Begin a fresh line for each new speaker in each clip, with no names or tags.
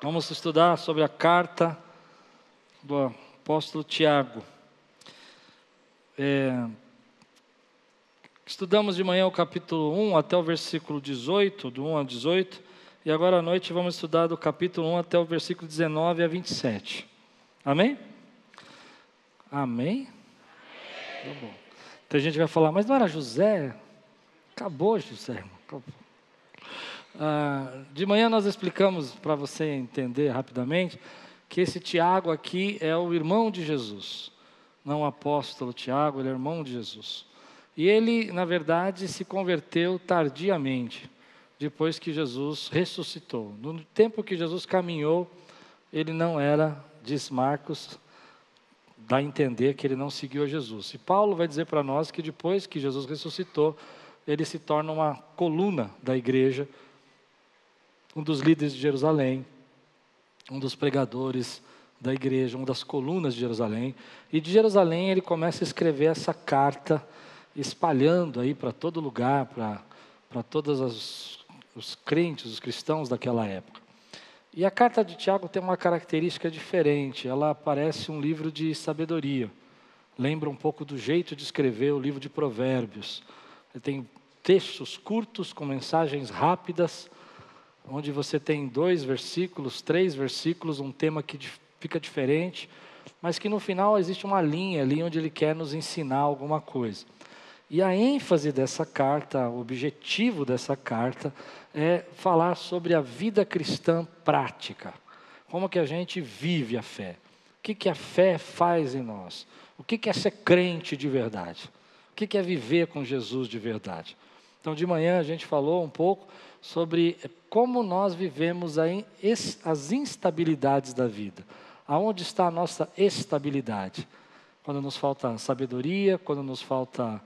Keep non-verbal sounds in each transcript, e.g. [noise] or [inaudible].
Vamos estudar sobre a carta do apóstolo Tiago. É, estudamos de manhã o capítulo 1 até o versículo 18, do 1 ao 18, e agora à noite vamos estudar do capítulo 1 até o versículo 19 a 27. Amém? Amém? Amém. Tá bom. Tem gente que vai falar, mas não era José? Acabou, José. Acabou. Ah, de manhã nós explicamos para você entender rapidamente que esse Tiago aqui é o irmão de Jesus, não o apóstolo Tiago, ele é irmão de Jesus. E ele, na verdade, se converteu tardiamente, depois que Jesus ressuscitou. No tempo que Jesus caminhou, ele não era, diz Marcos, dá a entender que ele não seguiu a Jesus. E Paulo vai dizer para nós que depois que Jesus ressuscitou, ele se torna uma coluna da igreja um dos líderes de Jerusalém, um dos pregadores da igreja, uma das colunas de Jerusalém. E de Jerusalém ele começa a escrever essa carta, espalhando aí para todo lugar, para, todos os, os crentes, os cristãos daquela época. E a carta de Tiago tem uma característica diferente, ela parece um livro de sabedoria. Lembra um pouco do jeito de escrever o livro de Provérbios. Ele tem textos curtos com mensagens rápidas, onde você tem dois versículos, três versículos, um tema que fica diferente, mas que no final existe uma linha ali onde ele quer nos ensinar alguma coisa. E a ênfase dessa carta, o objetivo dessa carta é falar sobre a vida cristã prática. Como que a gente vive a fé? O que, que a fé faz em nós? O que, que é ser crente de verdade? O que, que é viver com Jesus de verdade? Então, de manhã a gente falou um pouco sobre como nós vivemos as instabilidades da vida. Aonde está a nossa estabilidade? Quando nos falta sabedoria, quando nos falta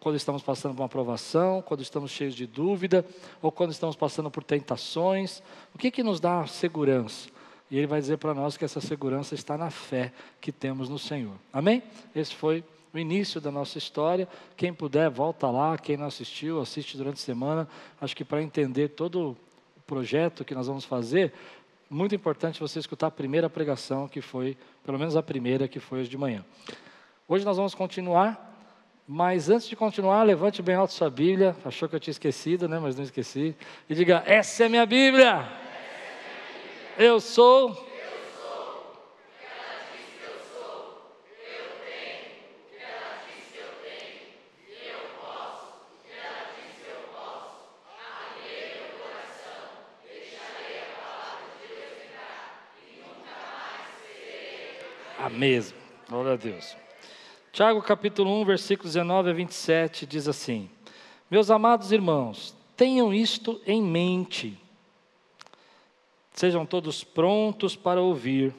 quando estamos passando por uma aprovação, quando estamos cheios de dúvida, ou quando estamos passando por tentações. O que, que nos dá segurança? E ele vai dizer para nós que essa segurança está na fé que temos no Senhor. Amém? Esse foi início da nossa história. Quem puder, volta lá. Quem não assistiu, assiste durante a semana. Acho que para entender todo o projeto que nós vamos fazer, muito importante você escutar a primeira pregação, que foi, pelo menos a primeira, que foi hoje de manhã. Hoje nós vamos continuar, mas antes de continuar, levante bem alto sua Bíblia. Achou que eu tinha esquecido, né? Mas não esqueci. E diga: Essa é minha Bíblia. Eu sou a mesma. Glória a Deus. Tiago capítulo 1, versículos 19 a 27 diz assim: Meus amados irmãos, tenham isto em mente. Sejam todos prontos para ouvir,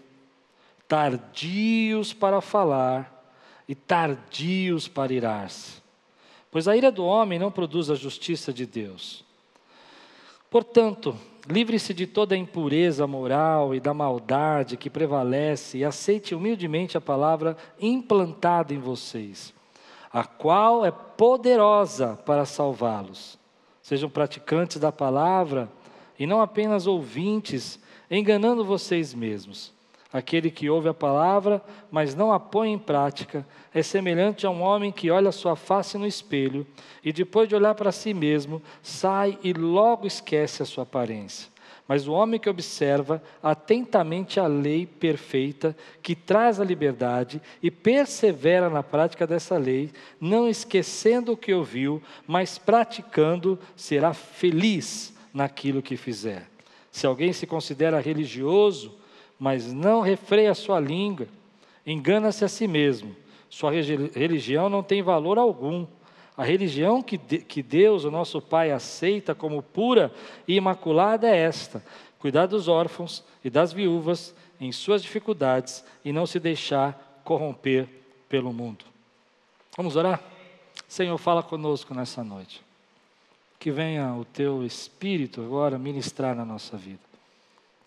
tardios para falar e tardios para irar-se. Pois a ira do homem não produz a justiça de Deus. Portanto, livre-se de toda a impureza moral e da maldade que prevalece e aceite humildemente a palavra implantada em vocês, a qual é poderosa para salvá-los. Sejam praticantes da palavra e não apenas ouvintes, enganando vocês mesmos. Aquele que ouve a palavra, mas não a põe em prática, é semelhante a um homem que olha sua face no espelho e, depois de olhar para si mesmo, sai e logo esquece a sua aparência. Mas o homem que observa atentamente a lei perfeita, que traz a liberdade, e persevera na prática dessa lei, não esquecendo o que ouviu, mas praticando, será feliz naquilo que fizer. Se alguém se considera religioso, mas não refreia sua língua, engana-se a si mesmo. Sua religião não tem valor algum. A religião que, que Deus, o nosso Pai, aceita como pura e imaculada é esta: cuidar dos órfãos e das viúvas em suas dificuldades e não se deixar corromper pelo mundo. Vamos orar? Senhor, fala conosco nessa noite. Que venha o teu Espírito agora ministrar na nossa vida.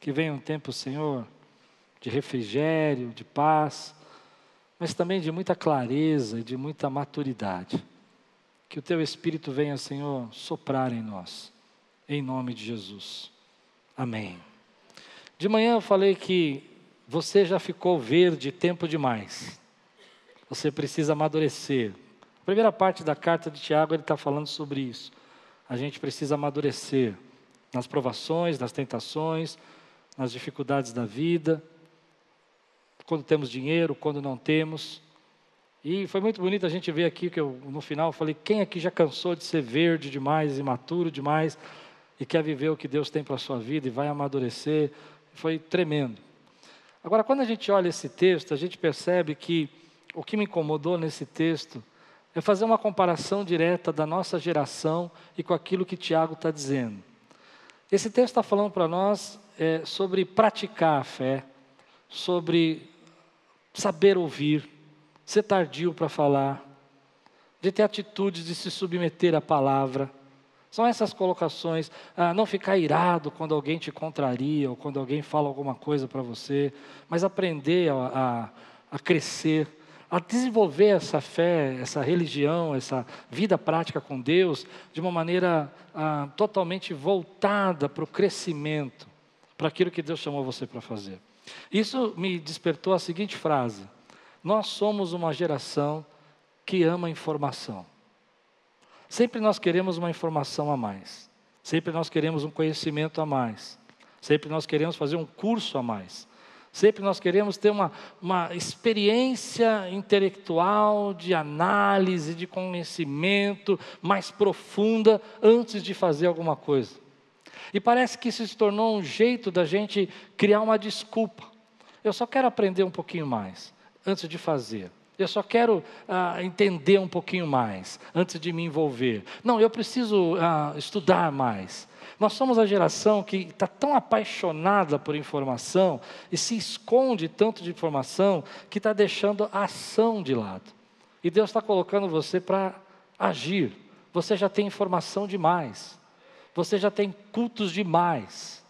Que venha um tempo, Senhor, de refrigério, de paz, mas também de muita clareza e de muita maturidade. Que o teu Espírito venha, Senhor, soprar em nós, em nome de Jesus. Amém. De manhã eu falei que você já ficou verde tempo demais. Você precisa amadurecer. A primeira parte da carta de Tiago ele está falando sobre isso. A gente precisa amadurecer nas provações, nas tentações, nas dificuldades da vida, quando temos dinheiro, quando não temos. E foi muito bonito a gente ver aqui que eu, no final falei: quem aqui já cansou de ser verde demais, imaturo demais, e quer viver o que Deus tem para a sua vida e vai amadurecer? Foi tremendo. Agora, quando a gente olha esse texto, a gente percebe que o que me incomodou nesse texto é fazer uma comparação direta da nossa geração e com aquilo que Tiago está dizendo. Esse texto está falando para nós é, sobre praticar a fé, sobre saber ouvir, ser tardio para falar, de ter atitudes de se submeter à palavra. São essas colocações. Ah, não ficar irado quando alguém te contraria ou quando alguém fala alguma coisa para você, mas aprender a, a, a, crescer, a desenvolver essa fé, essa religião, essa vida prática com Deus de uma maneira ah, totalmente voltada para o crescimento, para aquilo que Deus chamou você para fazer. Isso me despertou a seguinte frase: Nós somos uma geração que ama informação. Sempre nós queremos uma informação a mais. Sempre nós queremos um conhecimento a mais. Sempre nós queremos fazer um curso a mais. Sempre nós queremos ter uma, uma experiência intelectual, de análise, de conhecimento mais profunda antes de fazer alguma coisa. E parece que isso se tornou um jeito da gente criar uma desculpa. Eu só quero aprender um pouquinho mais antes de fazer. Eu só quero ah, entender um pouquinho mais antes de me envolver. Não, eu preciso ah, estudar mais. Nós somos a geração que está tão apaixonada por informação e se esconde tanto de informação que está deixando a ação de lado. E Deus está colocando você para agir. Você já tem informação demais. Você já tem cultos demais.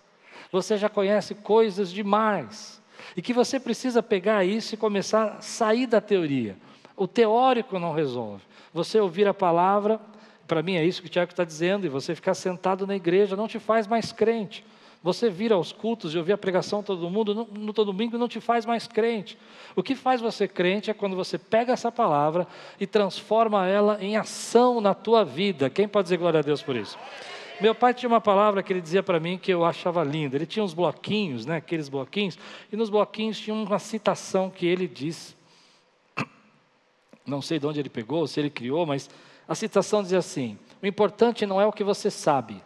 Você já conhece coisas demais. E que você precisa pegar isso e começar a sair da teoria. O teórico não resolve. Você ouvir a palavra, para mim é isso que o Tiago está dizendo, e você ficar sentado na igreja não te faz mais crente. Você vir aos cultos e ouvir a pregação todo mundo no, todo domingo não te faz mais crente. O que faz você crente é quando você pega essa palavra e transforma ela em ação na tua vida. Quem pode dizer glória a Deus por isso? Meu pai tinha uma palavra que ele dizia para mim que eu achava linda. Ele tinha uns bloquinhos, né, aqueles bloquinhos, e nos bloquinhos tinha uma citação que ele disse. Não sei de onde ele pegou, se ele criou, mas a citação dizia assim: O importante não é o que você sabe.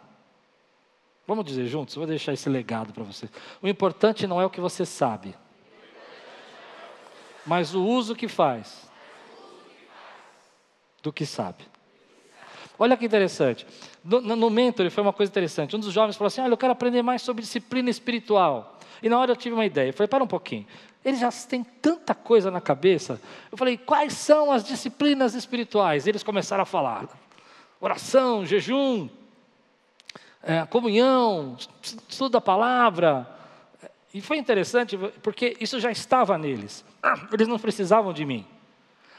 Vamos dizer juntos, vou deixar esse legado para vocês. O importante não é o que você sabe, mas o uso que faz do que sabe. Olha que interessante. No, no Mentor foi uma coisa interessante. Um dos jovens falou assim: Olha, eu quero aprender mais sobre disciplina espiritual. E na hora eu tive uma ideia. Eu falei: Para um pouquinho. Eles já têm tanta coisa na cabeça. Eu falei: Quais são as disciplinas espirituais? Eles começaram a falar: oração, jejum, é, comunhão, estudo da palavra. E foi interessante porque isso já estava neles. Eles não precisavam de mim.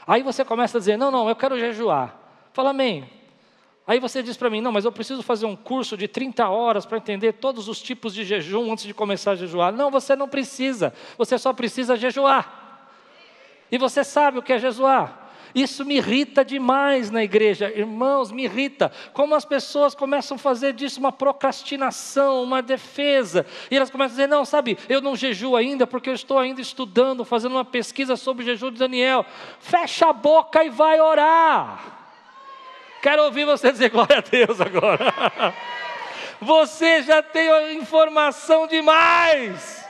Aí você começa a dizer: Não, não, eu quero jejuar. Fala, amém. Aí você diz para mim: não, mas eu preciso fazer um curso de 30 horas para entender todos os tipos de jejum antes de começar a jejuar. Não, você não precisa, você só precisa jejuar. E você sabe o que é jejuar. Isso me irrita demais na igreja, irmãos, me irrita. Como as pessoas começam a fazer disso uma procrastinação, uma defesa. E elas começam a dizer: não, sabe, eu não jejuo ainda porque eu estou ainda estudando, fazendo uma pesquisa sobre o jejum de Daniel. Fecha a boca e vai orar. Quero ouvir você dizer glória a Deus agora. [laughs] Você já tem informação demais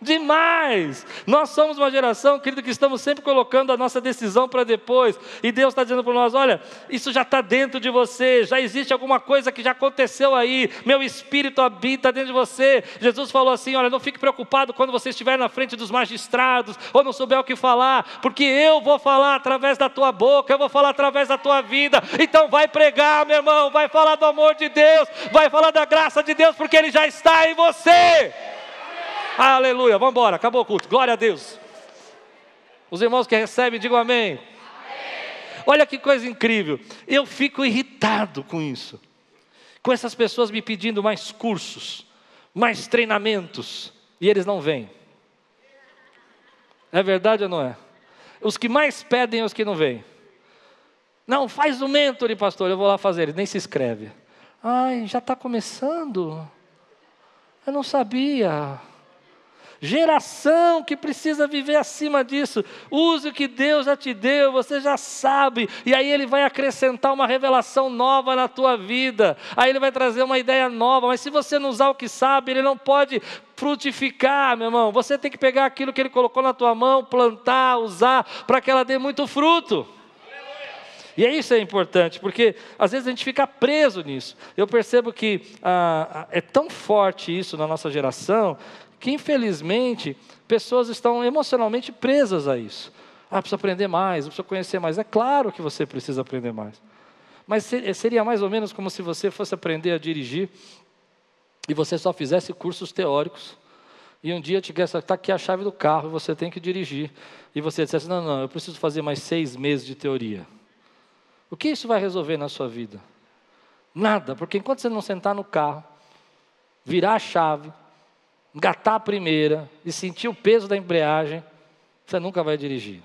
demais. Nós somos uma geração, querido, que estamos sempre colocando a nossa decisão para depois. E Deus está dizendo para nós: olha, isso já está dentro de você, já existe alguma coisa que já aconteceu aí. Meu espírito habita dentro de você. Jesus falou assim: olha, não fique preocupado quando você estiver na frente dos magistrados ou não souber o que falar, porque eu vou falar através da tua boca, eu vou falar através da tua vida. Então vai pregar, meu irmão, vai falar do amor de Deus, vai falar da graça de Deus, porque Ele já está em você. Aleluia, vamos embora, acabou o culto, glória a Deus. Os irmãos que recebem, digam amém. Olha que coisa incrível, eu fico irritado com isso, com essas pessoas me pedindo mais cursos, mais treinamentos. e eles não vêm. É verdade ou não é? Os que mais pedem é os que não vêm. Não, faz o mentor, pastor, eu vou lá fazer. Ele nem se inscreve. Ai, já está começando? Eu não sabia. Geração que precisa viver acima disso. Use o que Deus já te deu, você já sabe. E aí Ele vai acrescentar uma revelação nova na tua vida. Aí Ele vai trazer uma ideia nova. Mas se você não usar o que sabe, Ele não pode frutificar, meu irmão. Você tem que pegar aquilo que Ele colocou na tua mão, plantar, usar, para que ela dê muito fruto. E é isso é importante, porque às vezes a gente fica preso nisso. Eu percebo que ah, é tão forte isso na nossa geração que infelizmente pessoas estão emocionalmente presas a isso. Ah, preciso aprender mais, preciso conhecer mais. É claro que você precisa aprender mais. Mas seria mais ou menos como se você fosse aprender a dirigir e você só fizesse cursos teóricos. E um dia tivesse está aqui a chave do carro e você tem que dirigir. E você dissesse, não, não, eu preciso fazer mais seis meses de teoria. O que isso vai resolver na sua vida? Nada, porque enquanto você não sentar no carro, virar a chave, engatar a primeira e sentir o peso da embreagem, você nunca vai dirigir.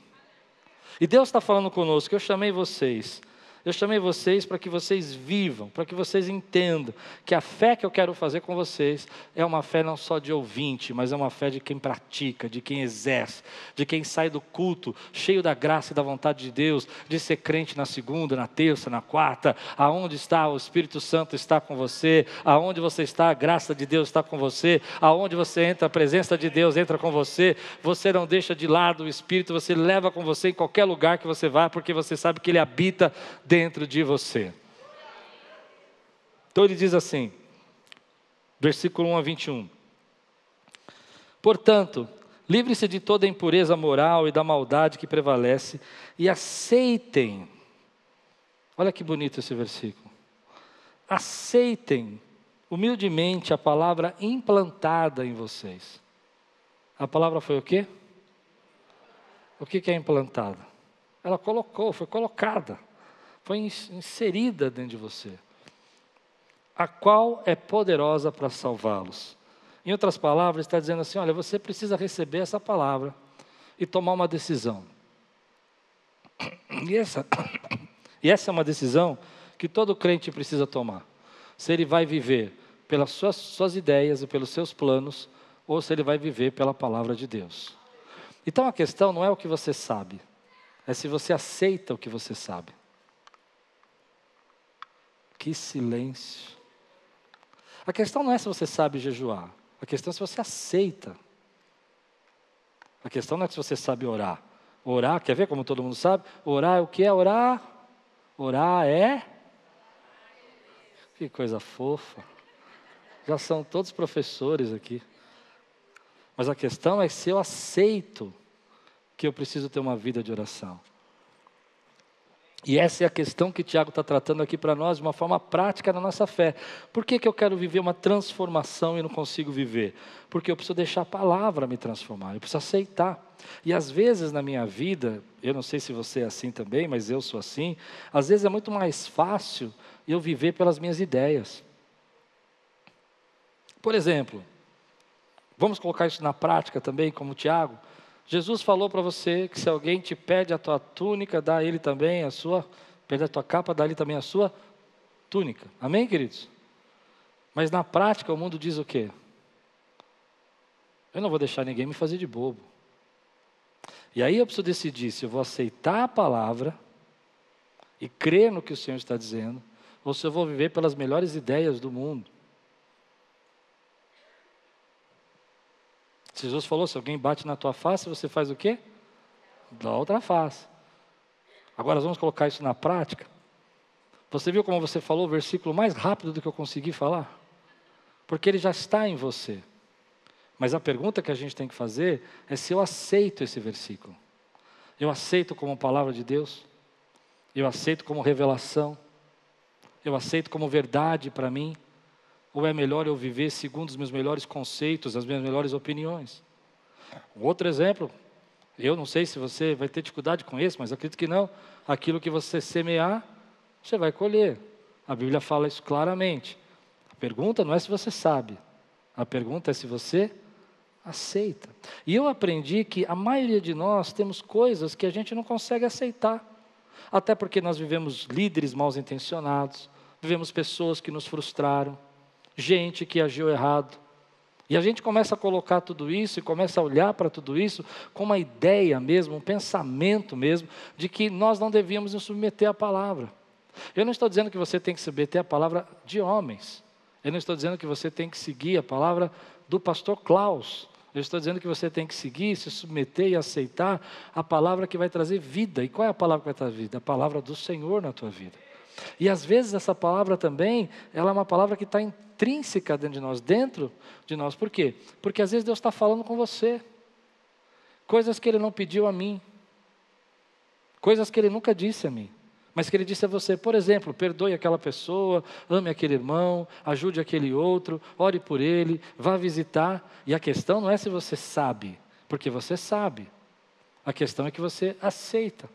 E Deus está falando conosco, eu chamei vocês eu chamei vocês para que vocês vivam, para que vocês entendam que a fé que eu quero fazer com vocês é uma fé não só de ouvinte, mas é uma fé de quem pratica, de quem exerce, de quem sai do culto cheio da graça e da vontade de Deus, de ser crente na segunda, na terça, na quarta, aonde está o Espírito Santo está com você, aonde você está, a graça de Deus está com você, aonde você entra, a presença de Deus entra com você, você não deixa de lado o Espírito, você leva com você em qualquer lugar que você vá, porque você sabe que Ele habita dentro dentro de você. Então ele diz assim, versículo 1 a 21. Portanto, livre-se de toda impureza moral e da maldade que prevalece e aceitem. Olha que bonito esse versículo. Aceitem humildemente a palavra implantada em vocês. A palavra foi o quê? O que é implantada? Ela colocou, foi colocada foi inserida dentro de você, a qual é poderosa para salvá-los. Em outras palavras, está dizendo assim: olha, você precisa receber essa palavra e tomar uma decisão. E essa, [coughs] e essa é uma decisão que todo crente precisa tomar. Se ele vai viver pelas suas, suas ideias e pelos seus planos, ou se ele vai viver pela palavra de Deus. Então a questão não é o que você sabe, é se você aceita o que você sabe. Que silêncio. A questão não é se você sabe jejuar, a questão é se você aceita. A questão não é se você sabe orar. Orar, quer ver como todo mundo sabe? Orar é o que é orar? Orar é. Que coisa fofa. Já são todos professores aqui. Mas a questão é se eu aceito que eu preciso ter uma vida de oração. E essa é a questão que Tiago está tratando aqui para nós de uma forma prática na nossa fé. Por que, que eu quero viver uma transformação e não consigo viver? Porque eu preciso deixar a palavra me transformar, eu preciso aceitar. E às vezes na minha vida, eu não sei se você é assim também, mas eu sou assim, às vezes é muito mais fácil eu viver pelas minhas ideias. Por exemplo, vamos colocar isso na prática também, como Tiago. Jesus falou para você que se alguém te pede a tua túnica, dá a ele também a sua, pede a tua capa, dá a ele também a sua túnica. Amém, queridos? Mas na prática o mundo diz o quê? Eu não vou deixar ninguém me fazer de bobo. E aí eu preciso decidir se eu vou aceitar a palavra e crer no que o Senhor está dizendo, ou se eu vou viver pelas melhores ideias do mundo. Jesus falou: se alguém bate na tua face, você faz o quê? Dá outra face. Agora vamos colocar isso na prática. Você viu como você falou o versículo mais rápido do que eu consegui falar? Porque ele já está em você. Mas a pergunta que a gente tem que fazer é se eu aceito esse versículo. Eu aceito como palavra de Deus? Eu aceito como revelação? Eu aceito como verdade para mim? Ou é melhor eu viver segundo os meus melhores conceitos, as minhas melhores opiniões? Um outro exemplo, eu não sei se você vai ter dificuldade com esse, mas acredito que não. Aquilo que você semear, você vai colher. A Bíblia fala isso claramente. A pergunta não é se você sabe, a pergunta é se você aceita. E eu aprendi que a maioria de nós temos coisas que a gente não consegue aceitar. Até porque nós vivemos líderes mal intencionados, vivemos pessoas que nos frustraram, gente que agiu errado. E a gente começa a colocar tudo isso e começa a olhar para tudo isso com uma ideia mesmo, um pensamento mesmo, de que nós não devíamos nos submeter à palavra. Eu não estou dizendo que você tem que submeter à palavra de homens. Eu não estou dizendo que você tem que seguir a palavra do pastor Klaus. Eu estou dizendo que você tem que seguir, se submeter e aceitar a palavra que vai trazer vida. E qual é a palavra que vai trazer vida? A palavra do Senhor na tua vida. E às vezes essa palavra também, ela é uma palavra que está intrínseca dentro de nós, dentro de nós. Por quê? Porque às vezes Deus está falando com você. Coisas que Ele não pediu a mim. Coisas que Ele nunca disse a mim mas que ele disse a você, por exemplo, perdoe aquela pessoa, ame aquele irmão, ajude aquele outro, ore por ele, vá visitar. E a questão não é se você sabe, porque você sabe. A questão é que você aceita.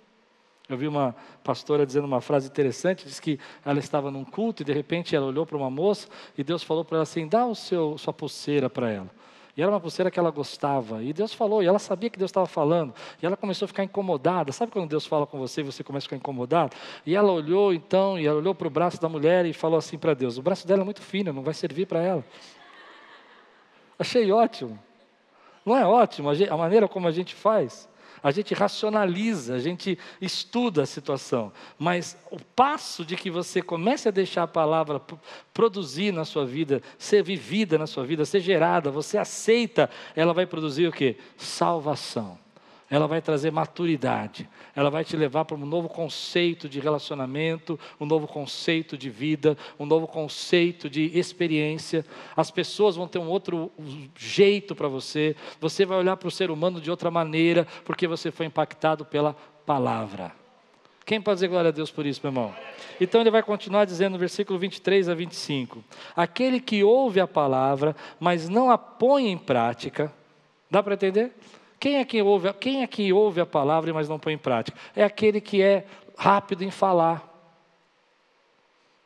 Eu vi uma pastora dizendo uma frase interessante, diz que ela estava num culto e de repente ela olhou para uma moça e Deus falou para ela assim: "Dá o seu sua pulseira para ela". E era uma pulseira que ela gostava. E Deus falou, e ela sabia que Deus estava falando. E ela começou a ficar incomodada. Sabe quando Deus fala com você e você começa a ficar incomodado? E ela olhou então, e ela olhou para o braço da mulher e falou assim para Deus: O braço dela é muito fino, não vai servir para ela. Achei ótimo. Não é ótimo a maneira como a gente faz? A gente racionaliza, a gente estuda a situação, mas o passo de que você comece a deixar a palavra produzir na sua vida, ser vivida na sua vida, ser gerada, você aceita, ela vai produzir o que? Salvação ela vai trazer maturidade, ela vai te levar para um novo conceito de relacionamento, um novo conceito de vida, um novo conceito de experiência. As pessoas vão ter um outro jeito para você, você vai olhar para o ser humano de outra maneira, porque você foi impactado pela palavra. Quem pode dizer glória a Deus por isso, meu irmão? Então ele vai continuar dizendo no versículo 23 a 25: Aquele que ouve a palavra, mas não a põe em prática, dá para entender? Quem é que ouve, quem é que ouve a palavra mas não põe em prática? É aquele que é rápido em falar.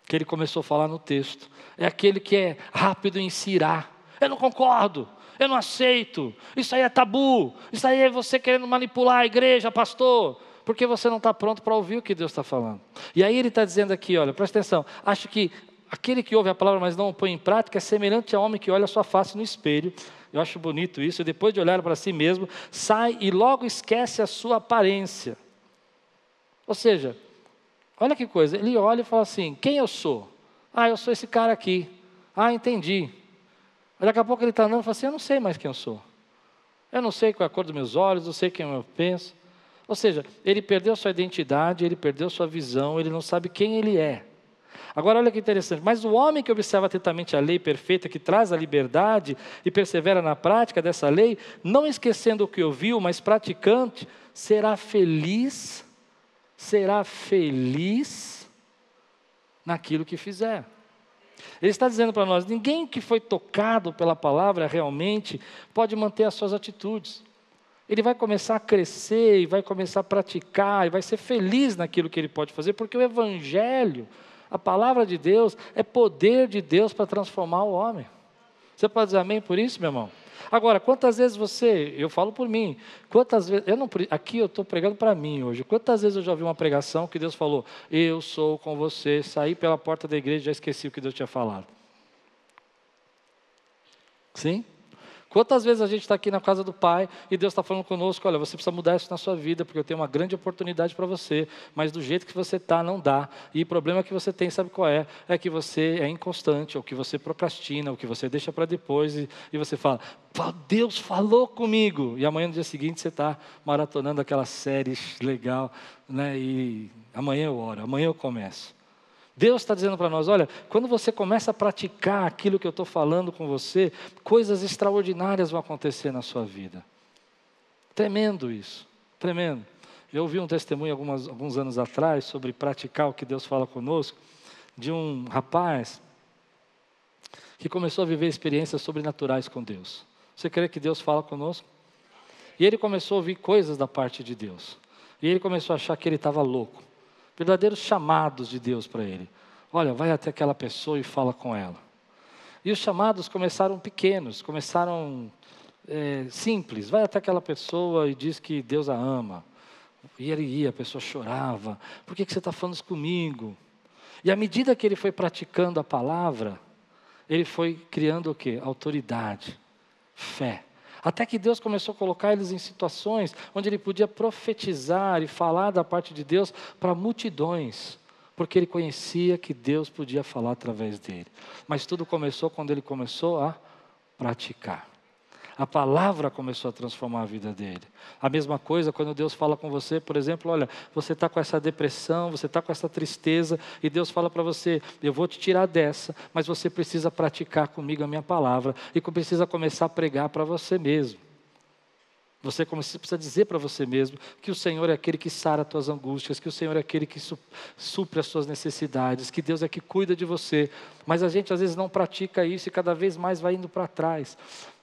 Que ele começou a falar no texto. É aquele que é rápido em cirar. Eu não concordo. Eu não aceito. Isso aí é tabu. Isso aí é você querendo manipular a igreja, pastor. Porque você não está pronto para ouvir o que Deus está falando. E aí ele está dizendo aqui, olha, presta atenção. Acho que aquele que ouve a palavra, mas não põe em prática, é semelhante ao homem que olha a sua face no espelho eu acho bonito isso. E depois de olhar para si mesmo, sai e logo esquece a sua aparência. Ou seja, olha que coisa. Ele olha e fala assim: Quem eu sou? Ah, eu sou esse cara aqui. Ah, entendi. Daqui a pouco ele está andando e fala assim: Eu não sei mais quem eu sou. Eu não sei qual é a cor dos meus olhos, não sei quem eu penso. Ou seja, ele perdeu sua identidade, ele perdeu sua visão, ele não sabe quem ele é. Agora, olha que interessante. Mas o homem que observa atentamente a lei perfeita, que traz a liberdade e persevera na prática dessa lei, não esquecendo o que ouviu, mas praticante, será feliz, será feliz naquilo que fizer. Ele está dizendo para nós: ninguém que foi tocado pela palavra realmente pode manter as suas atitudes. Ele vai começar a crescer e vai começar a praticar e vai ser feliz naquilo que ele pode fazer, porque o Evangelho a palavra de Deus é poder de Deus para transformar o homem. Você pode dizer amém por isso, meu irmão? Agora, quantas vezes você, eu falo por mim, quantas vezes, eu não, aqui eu estou pregando para mim hoje, quantas vezes eu já ouvi uma pregação que Deus falou, eu sou com você, saí pela porta da igreja e já esqueci o que Deus tinha falado. Sim? Quantas vezes a gente está aqui na casa do Pai e Deus está falando conosco: olha, você precisa mudar isso na sua vida, porque eu tenho uma grande oportunidade para você, mas do jeito que você está, não dá. E o problema que você tem, sabe qual é? É que você é inconstante, ou que você procrastina, ou que você deixa para depois e, e você fala: Deus falou comigo. E amanhã, no dia seguinte, você está maratonando aquela série legal, né? e amanhã eu oro, amanhã eu começo. Deus está dizendo para nós: olha, quando você começa a praticar aquilo que eu estou falando com você, coisas extraordinárias vão acontecer na sua vida. Tremendo isso, tremendo. Eu ouvi um testemunho algumas, alguns anos atrás sobre praticar o que Deus fala conosco, de um rapaz que começou a viver experiências sobrenaturais com Deus. Você crê que Deus fala conosco? E ele começou a ouvir coisas da parte de Deus. E ele começou a achar que ele estava louco verdadeiros chamados de Deus para ele. Olha, vai até aquela pessoa e fala com ela. E os chamados começaram pequenos, começaram é, simples. Vai até aquela pessoa e diz que Deus a ama. E ele ia, a pessoa chorava. Por que, que você está falando isso comigo? E à medida que ele foi praticando a palavra, ele foi criando o quê? Autoridade, fé. Até que Deus começou a colocar eles em situações onde ele podia profetizar e falar da parte de Deus para multidões, porque ele conhecia que Deus podia falar através dele. Mas tudo começou quando ele começou a praticar. A palavra começou a transformar a vida dele. A mesma coisa quando Deus fala com você, por exemplo, olha, você está com essa depressão, você está com essa tristeza, e Deus fala para você: eu vou te tirar dessa, mas você precisa praticar comigo a minha palavra, e precisa começar a pregar para você mesmo. Você precisa dizer para você mesmo que o Senhor é aquele que sara as tuas angústias, que o Senhor é aquele que supre as suas necessidades, que Deus é que cuida de você. Mas a gente às vezes não pratica isso e cada vez mais vai indo para trás.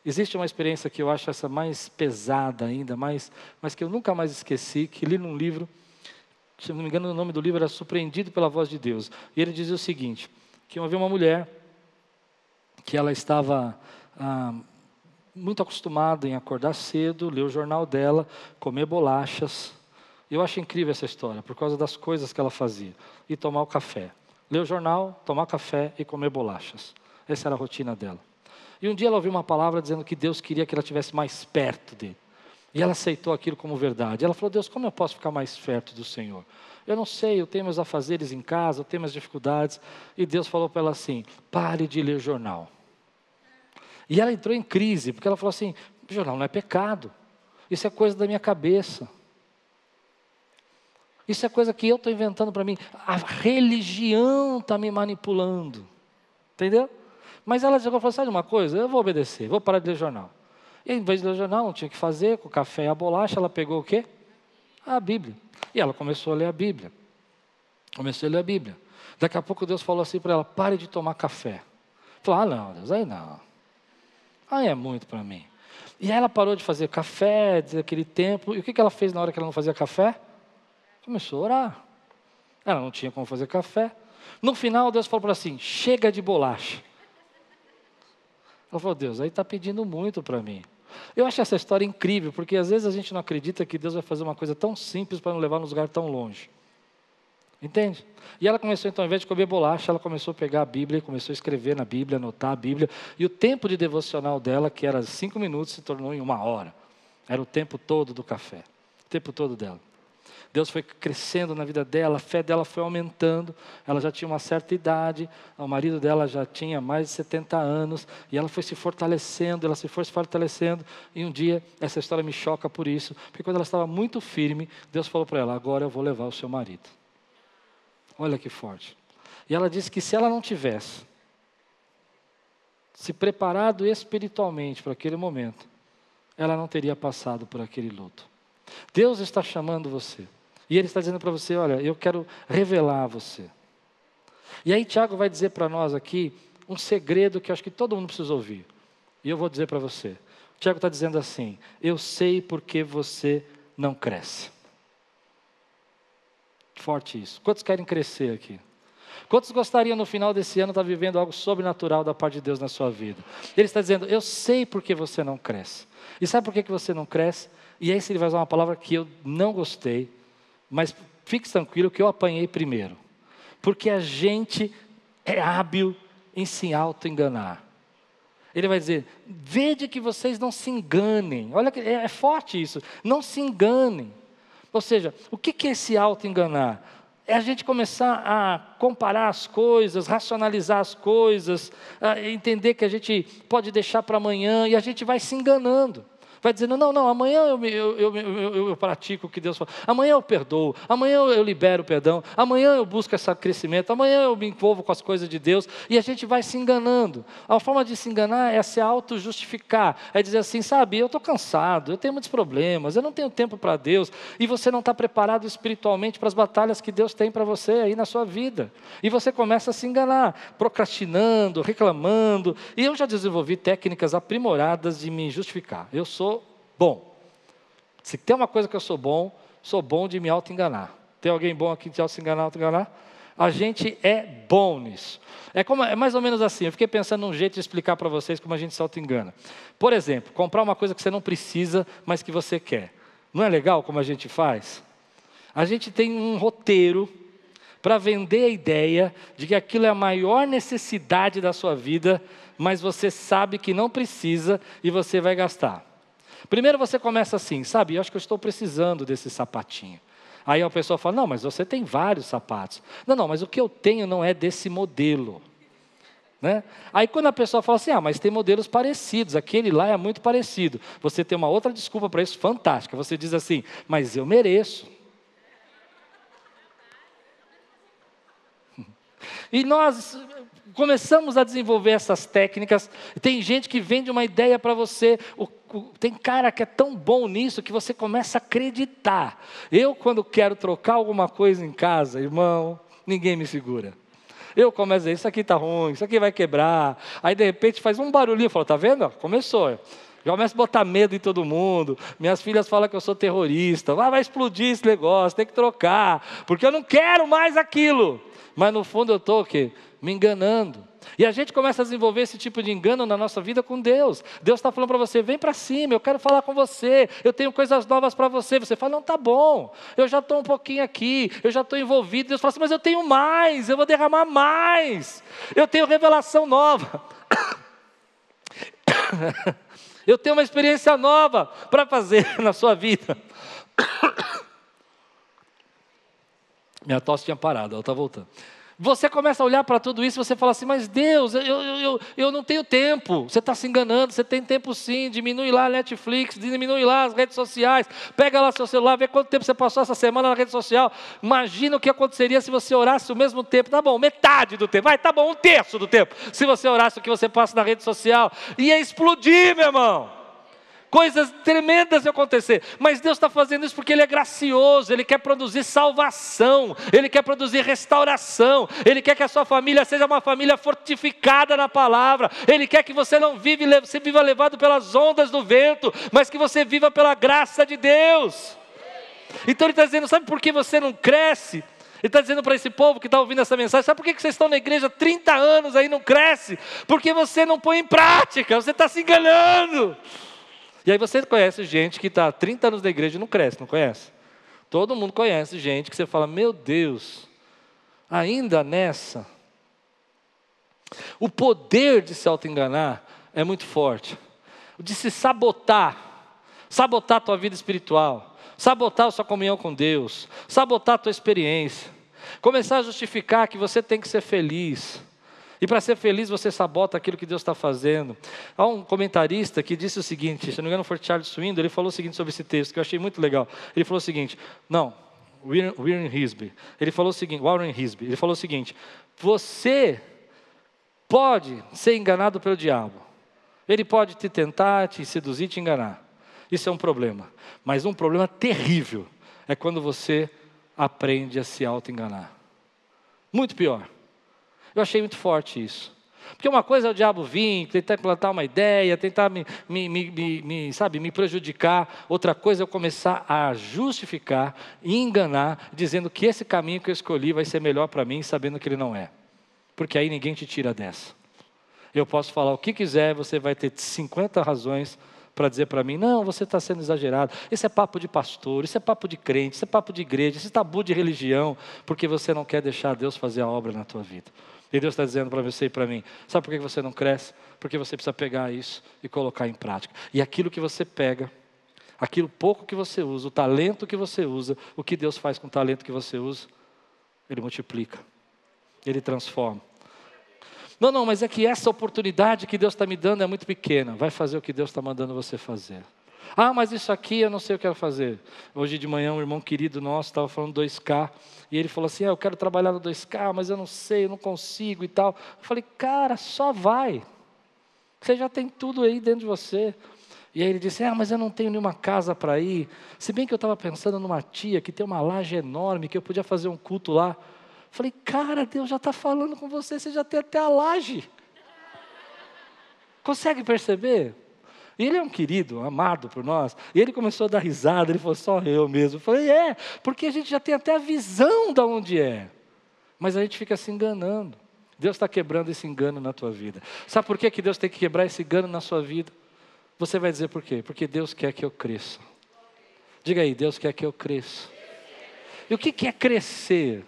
Existe uma experiência que eu acho essa mais pesada ainda, mais, mas que eu nunca mais esqueci, que li num livro, se não me engano o nome do livro era Surpreendido pela Voz de Deus. E ele dizia o seguinte, que havia uma mulher que ela estava ah, muito acostumada em acordar cedo, ler o jornal dela, comer bolachas. Eu acho incrível essa história, por causa das coisas que ela fazia. E tomar o café. Ler o jornal, tomar café e comer bolachas. Essa era a rotina dela. E um dia ela ouviu uma palavra dizendo que Deus queria que ela estivesse mais perto dele. E ela aceitou aquilo como verdade. Ela falou: Deus, como eu posso ficar mais perto do Senhor? Eu não sei, eu tenho meus afazeres em casa, eu tenho minhas dificuldades. E Deus falou para ela assim: pare de ler jornal. E ela entrou em crise, porque ela falou assim: jornal não é pecado, isso é coisa da minha cabeça. Isso é coisa que eu estou inventando para mim. A religião está me manipulando. Entendeu? Mas ela chegou e falou: sabe uma coisa? Eu vou obedecer, vou parar de ler jornal. E em vez de ler jornal, não tinha que fazer, com o café e a bolacha, ela pegou o quê? A Bíblia. E ela começou a ler a Bíblia. Começou a ler a Bíblia. Daqui a pouco Deus falou assim para ela: pare de tomar café. Falou: ah, não, Deus, aí não. Aí é muito para mim. E ela parou de fazer café, daquele tempo. E o que ela fez na hora que ela não fazia café? Começou a orar. Ela não tinha como fazer café. No final, Deus falou para assim: chega de bolacha. Ela falou, Deus, aí está pedindo muito para mim. Eu acho essa história incrível, porque às vezes a gente não acredita que Deus vai fazer uma coisa tão simples para não levar nos lugar tão longe. Entende? E ela começou, então, ao invés de comer bolacha, ela começou a pegar a Bíblia começou a escrever na Bíblia, anotar a Bíblia. E o tempo de devocional dela, que era cinco minutos, se tornou em uma hora. Era o tempo todo do café. O tempo todo dela. Deus foi crescendo na vida dela, a fé dela foi aumentando. Ela já tinha uma certa idade, o marido dela já tinha mais de 70 anos, e ela foi se fortalecendo, ela se foi se fortalecendo. E um dia, essa história me choca por isso, porque quando ela estava muito firme, Deus falou para ela: Agora eu vou levar o seu marido. Olha que forte. E ela disse que se ela não tivesse se preparado espiritualmente para aquele momento, ela não teria passado por aquele luto. Deus está chamando você. E Ele está dizendo para você: olha, eu quero revelar a você. E aí, Tiago vai dizer para nós aqui um segredo que acho que todo mundo precisa ouvir. E eu vou dizer para você. Tiago está dizendo assim: Eu sei porque você não cresce. Forte isso. Quantos querem crescer aqui? Quantos gostariam no final desse ano estar vivendo algo sobrenatural da parte de Deus na sua vida? Ele está dizendo: Eu sei porque você não cresce. E sabe por que você não cresce? E aí ele vai usar uma palavra que eu não gostei, mas fique tranquilo que eu apanhei primeiro. Porque a gente é hábil em se auto-enganar. Ele vai dizer: vede que vocês não se enganem. Olha, é, é forte isso. Não se enganem. Ou seja, o que é esse auto-enganar? É a gente começar a comparar as coisas, racionalizar as coisas, entender que a gente pode deixar para amanhã e a gente vai se enganando vai dizendo: não, não, amanhã eu, eu, eu, eu, pratico o que Deus fala, amanhã eu perdoo, amanhã eu, libero o perdão, amanhã eu busco esse crescimento, amanhã eu me envolvo com as coisas de Deus, e a gente vai se enganando. A forma de se enganar é se auto-justificar, é dizer assim: sabe, eu estou cansado, eu tenho muitos problemas, eu não tenho tempo para Deus, e você não está preparado espiritualmente para as batalhas que Deus tem para você aí na sua vida, e você começa a se enganar, procrastinando, reclamando, e eu já desenvolvi técnicas aprimoradas de me justificar. Eu sou bom. Se tem uma coisa que eu sou bom, sou bom de me auto-enganar. Tem alguém bom aqui de auto-enganar, auto-enganar? A gente é bom nisso. É, como, é mais ou menos assim, eu fiquei pensando num jeito de explicar para vocês como a gente se auto-engana. Por exemplo, comprar uma coisa que você não precisa, mas que você quer. Não é legal como a gente faz? A gente tem um roteiro para vender a ideia de que aquilo é a maior necessidade da sua vida, mas você sabe que não precisa e você vai gastar. Primeiro você começa assim, sabe? Eu acho que eu estou precisando desse sapatinho. Aí a pessoa fala: Não, mas você tem vários sapatos. Não, não, mas o que eu tenho não é desse modelo. Né? Aí quando a pessoa fala assim, ah, mas tem modelos parecidos, aquele lá é muito parecido. Você tem uma outra desculpa para isso fantástica. Você diz assim, mas eu mereço. E nós começamos a desenvolver essas técnicas. Tem gente que vende uma ideia para você. Tem cara que é tão bom nisso que você começa a acreditar. Eu, quando quero trocar alguma coisa em casa, irmão, ninguém me segura. Eu começo a dizer, isso aqui está ruim, isso aqui vai quebrar. Aí de repente faz um barulhinho, eu falo, tá vendo? Começou. Já começa a botar medo em todo mundo. Minhas filhas falam que eu sou terrorista. Ah, vai explodir esse negócio, tem que trocar. Porque eu não quero mais aquilo. Mas no fundo eu estou o quê? Me enganando. E a gente começa a desenvolver esse tipo de engano na nossa vida com Deus. Deus está falando para você: vem para cima, eu quero falar com você, eu tenho coisas novas para você. Você fala: não, tá bom, eu já estou um pouquinho aqui, eu já estou envolvido. Deus fala assim: mas eu tenho mais, eu vou derramar mais, eu tenho revelação nova. [coughs] eu tenho uma experiência nova para fazer [laughs] na sua vida. [coughs] Minha tosse tinha parado, ela está voltando. Você começa a olhar para tudo isso e você fala assim, mas Deus, eu, eu, eu, eu não tenho tempo. Você está se enganando, você tem tempo sim. Diminui lá a Netflix, diminui lá as redes sociais. Pega lá seu celular, vê quanto tempo você passou essa semana na rede social. Imagina o que aconteceria se você orasse o mesmo tempo. Tá bom, metade do tempo. Vai, tá bom, um terço do tempo. Se você orasse o que você passa na rede social. Ia explodir, meu irmão coisas tremendas acontecer. Mas Deus está fazendo isso porque Ele é gracioso, Ele quer produzir salvação, Ele quer produzir restauração, Ele quer que a sua família seja uma família fortificada na palavra, Ele quer que você não vive, você viva levado pelas ondas do vento, mas que você viva pela graça de Deus. Então Ele está dizendo: sabe por que você não cresce? Ele está dizendo para esse povo que está ouvindo essa mensagem: sabe por que vocês estão na igreja 30 anos aí não cresce? Porque você não põe em prática, você está se enganando. E aí você conhece gente que está há 30 anos na igreja e não cresce, não conhece? Todo mundo conhece gente que você fala, meu Deus, ainda nessa. O poder de se auto-enganar é muito forte. De se sabotar, sabotar a tua vida espiritual, sabotar a sua comunhão com Deus, sabotar a tua experiência, começar a justificar que você tem que ser feliz. E para ser feliz, você sabota aquilo que Deus está fazendo. Há um comentarista que disse o seguinte: se não me engano, foi Charles Swindoll, ele falou o seguinte sobre esse texto, que eu achei muito legal. Ele falou o seguinte: não, Warren Hisby. Ele falou o seguinte: Warren Hisby. Ele falou o seguinte: você pode ser enganado pelo diabo. Ele pode te tentar, te seduzir, te enganar. Isso é um problema. Mas um problema terrível é quando você aprende a se auto-enganar. Muito pior. Eu achei muito forte isso. Porque uma coisa é o diabo vir, tentar implantar uma ideia, tentar me, me, me, me, sabe, me prejudicar. Outra coisa é eu começar a justificar e enganar, dizendo que esse caminho que eu escolhi vai ser melhor para mim, sabendo que ele não é. Porque aí ninguém te tira dessa. Eu posso falar o que quiser, você vai ter 50 razões para dizer para mim: não, você está sendo exagerado. Isso é papo de pastor, isso é papo de crente, isso é papo de igreja, isso é tabu de religião, porque você não quer deixar Deus fazer a obra na tua vida. E Deus está dizendo para você e para mim: sabe por que você não cresce? Porque você precisa pegar isso e colocar em prática. E aquilo que você pega, aquilo pouco que você usa, o talento que você usa, o que Deus faz com o talento que você usa? Ele multiplica, ele transforma. Não, não, mas é que essa oportunidade que Deus está me dando é muito pequena. Vai fazer o que Deus está mandando você fazer. Ah, mas isso aqui eu não sei o que eu quero fazer. Hoje de manhã, um irmão querido nosso estava falando 2K, e ele falou assim: ah, Eu quero trabalhar no 2K, mas eu não sei, eu não consigo e tal. Eu falei: Cara, só vai. Você já tem tudo aí dentro de você. E aí ele disse: Ah, mas eu não tenho nenhuma casa para ir. Se bem que eu estava pensando numa tia que tem uma laje enorme, que eu podia fazer um culto lá. Eu falei: Cara, Deus já está falando com você, você já tem até a laje. Consegue perceber? E ele é um querido, amado por nós. E ele começou a dar risada, ele falou, só eu mesmo. Eu falei, é, porque a gente já tem até a visão de onde é. Mas a gente fica se enganando. Deus está quebrando esse engano na tua vida. Sabe por que, que Deus tem que quebrar esse engano na sua vida? Você vai dizer por quê? Porque Deus quer que eu cresça. Diga aí, Deus quer que eu cresça. E o que, que é crescer?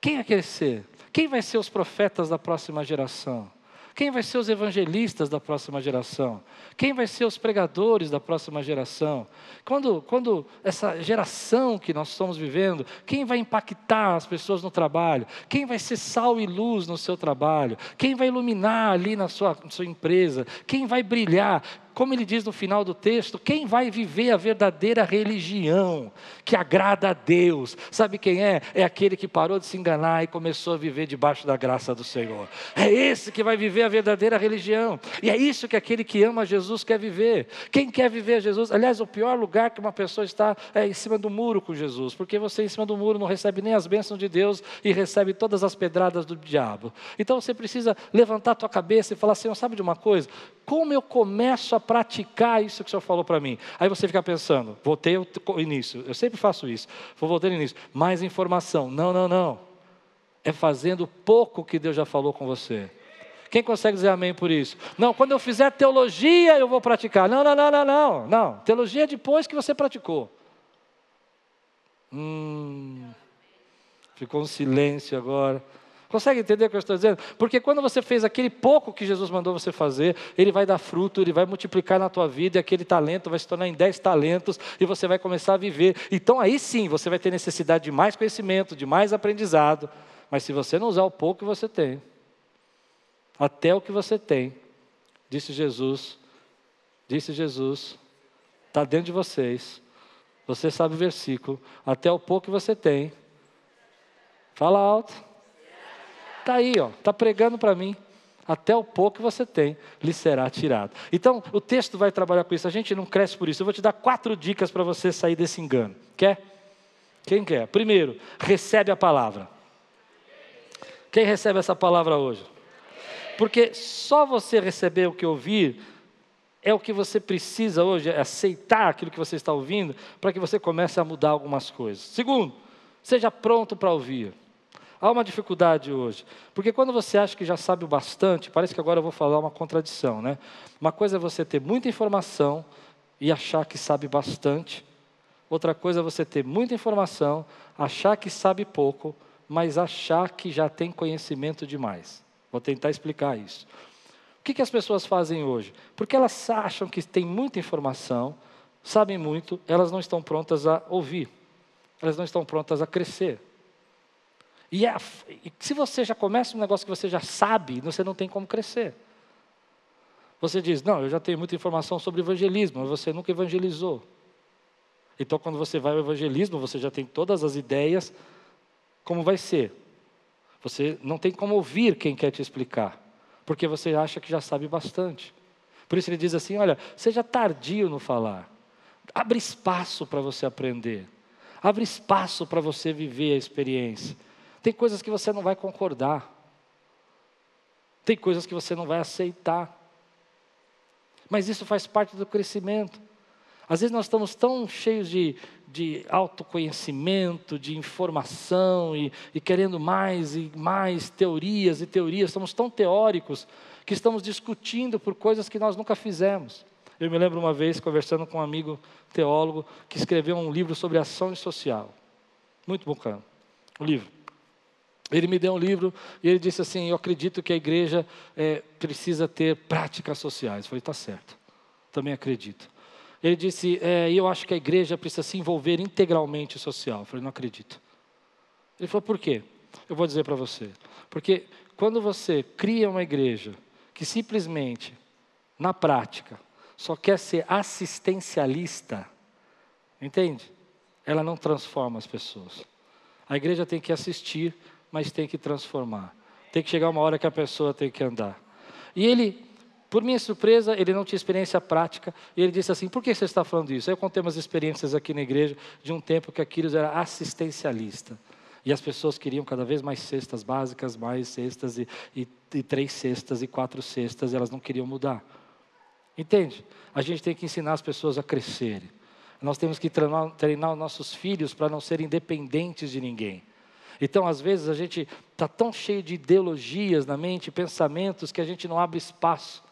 Quem é crescer? Quem vai ser os profetas da próxima geração? Quem vai ser os evangelistas da próxima geração? Quem vai ser os pregadores da próxima geração? Quando, quando essa geração que nós estamos vivendo, quem vai impactar as pessoas no trabalho? Quem vai ser sal e luz no seu trabalho? Quem vai iluminar ali na sua, na sua empresa? Quem vai brilhar? Como ele diz no final do texto, quem vai viver a verdadeira religião que agrada a Deus? Sabe quem é? É aquele que parou de se enganar e começou a viver debaixo da graça do Senhor. É esse que vai viver a verdadeira religião. E é isso que aquele que ama Jesus quer viver. Quem quer viver Jesus? Aliás, o pior lugar que uma pessoa está é em cima do muro com Jesus, porque você em cima do muro não recebe nem as bênçãos de Deus e recebe todas as pedradas do diabo. Então você precisa levantar a tua cabeça e falar: Senhor, sabe de uma coisa? Como eu começo a praticar isso que o Senhor falou para mim. Aí você fica pensando, voltei ao início, eu sempre faço isso, vou voltar no início, mais informação. Não, não, não. É fazendo pouco que Deus já falou com você. Quem consegue dizer amém por isso? Não, quando eu fizer teologia eu vou praticar. Não, não, não, não, não. Não, teologia é depois que você praticou. Hum, ficou um silêncio agora. Consegue entender o que eu estou dizendo? Porque quando você fez aquele pouco que Jesus mandou você fazer, ele vai dar fruto, ele vai multiplicar na tua vida, e aquele talento vai se tornar em dez talentos, e você vai começar a viver. Então aí sim você vai ter necessidade de mais conhecimento, de mais aprendizado. Mas se você não usar o pouco que você tem, até o que você tem, disse Jesus, disse Jesus, está dentro de vocês. Você sabe o versículo, até o pouco que você tem. Fala alto. Está aí, está pregando para mim. Até o pouco que você tem lhe será tirado. Então, o texto vai trabalhar com isso. A gente não cresce por isso. Eu vou te dar quatro dicas para você sair desse engano. Quer? Quem quer? Primeiro, recebe a palavra. Quem recebe essa palavra hoje? Porque só você receber o que ouvir é o que você precisa hoje, é aceitar aquilo que você está ouvindo, para que você comece a mudar algumas coisas. Segundo, seja pronto para ouvir. Há uma dificuldade hoje, porque quando você acha que já sabe o bastante, parece que agora eu vou falar uma contradição, né? Uma coisa é você ter muita informação e achar que sabe bastante, outra coisa é você ter muita informação, achar que sabe pouco, mas achar que já tem conhecimento demais. Vou tentar explicar isso. O que, que as pessoas fazem hoje? Porque elas acham que têm muita informação, sabem muito, elas não estão prontas a ouvir, elas não estão prontas a crescer. E, é, e se você já começa um negócio que você já sabe, você não tem como crescer. Você diz, não, eu já tenho muita informação sobre evangelismo, mas você nunca evangelizou. Então, quando você vai ao evangelismo, você já tem todas as ideias como vai ser. Você não tem como ouvir quem quer te explicar, porque você acha que já sabe bastante. Por isso ele diz assim: olha, seja tardio no falar, abre espaço para você aprender, abre espaço para você viver a experiência. Tem coisas que você não vai concordar. Tem coisas que você não vai aceitar. Mas isso faz parte do crescimento. Às vezes nós estamos tão cheios de, de autoconhecimento, de informação e, e querendo mais e mais teorias e teorias, estamos tão teóricos que estamos discutindo por coisas que nós nunca fizemos. Eu me lembro uma vez conversando com um amigo teólogo que escreveu um livro sobre ação social. Muito bacana. O livro. Ele me deu um livro e ele disse assim: Eu acredito que a igreja é, precisa ter práticas sociais. Eu falei: Está certo, também acredito. Ele disse: é, Eu acho que a igreja precisa se envolver integralmente social. Eu falei: Não acredito. Ele falou: Por quê? Eu vou dizer para você. Porque quando você cria uma igreja que simplesmente, na prática, só quer ser assistencialista, entende? Ela não transforma as pessoas. A igreja tem que assistir mas tem que transformar. Tem que chegar uma hora que a pessoa tem que andar. E ele, por minha surpresa, ele não tinha experiência prática, e ele disse assim: por que você está falando isso? Eu contei umas experiências aqui na igreja de um tempo que Aquiles era assistencialista. E as pessoas queriam cada vez mais cestas básicas, mais cestas, e, e, e três cestas, e quatro cestas, e elas não queriam mudar. Entende? A gente tem que ensinar as pessoas a crescerem. Nós temos que treinar, treinar os nossos filhos para não serem dependentes de ninguém. Então, às vezes, a gente está tão cheio de ideologias na mente, pensamentos, que a gente não abre espaço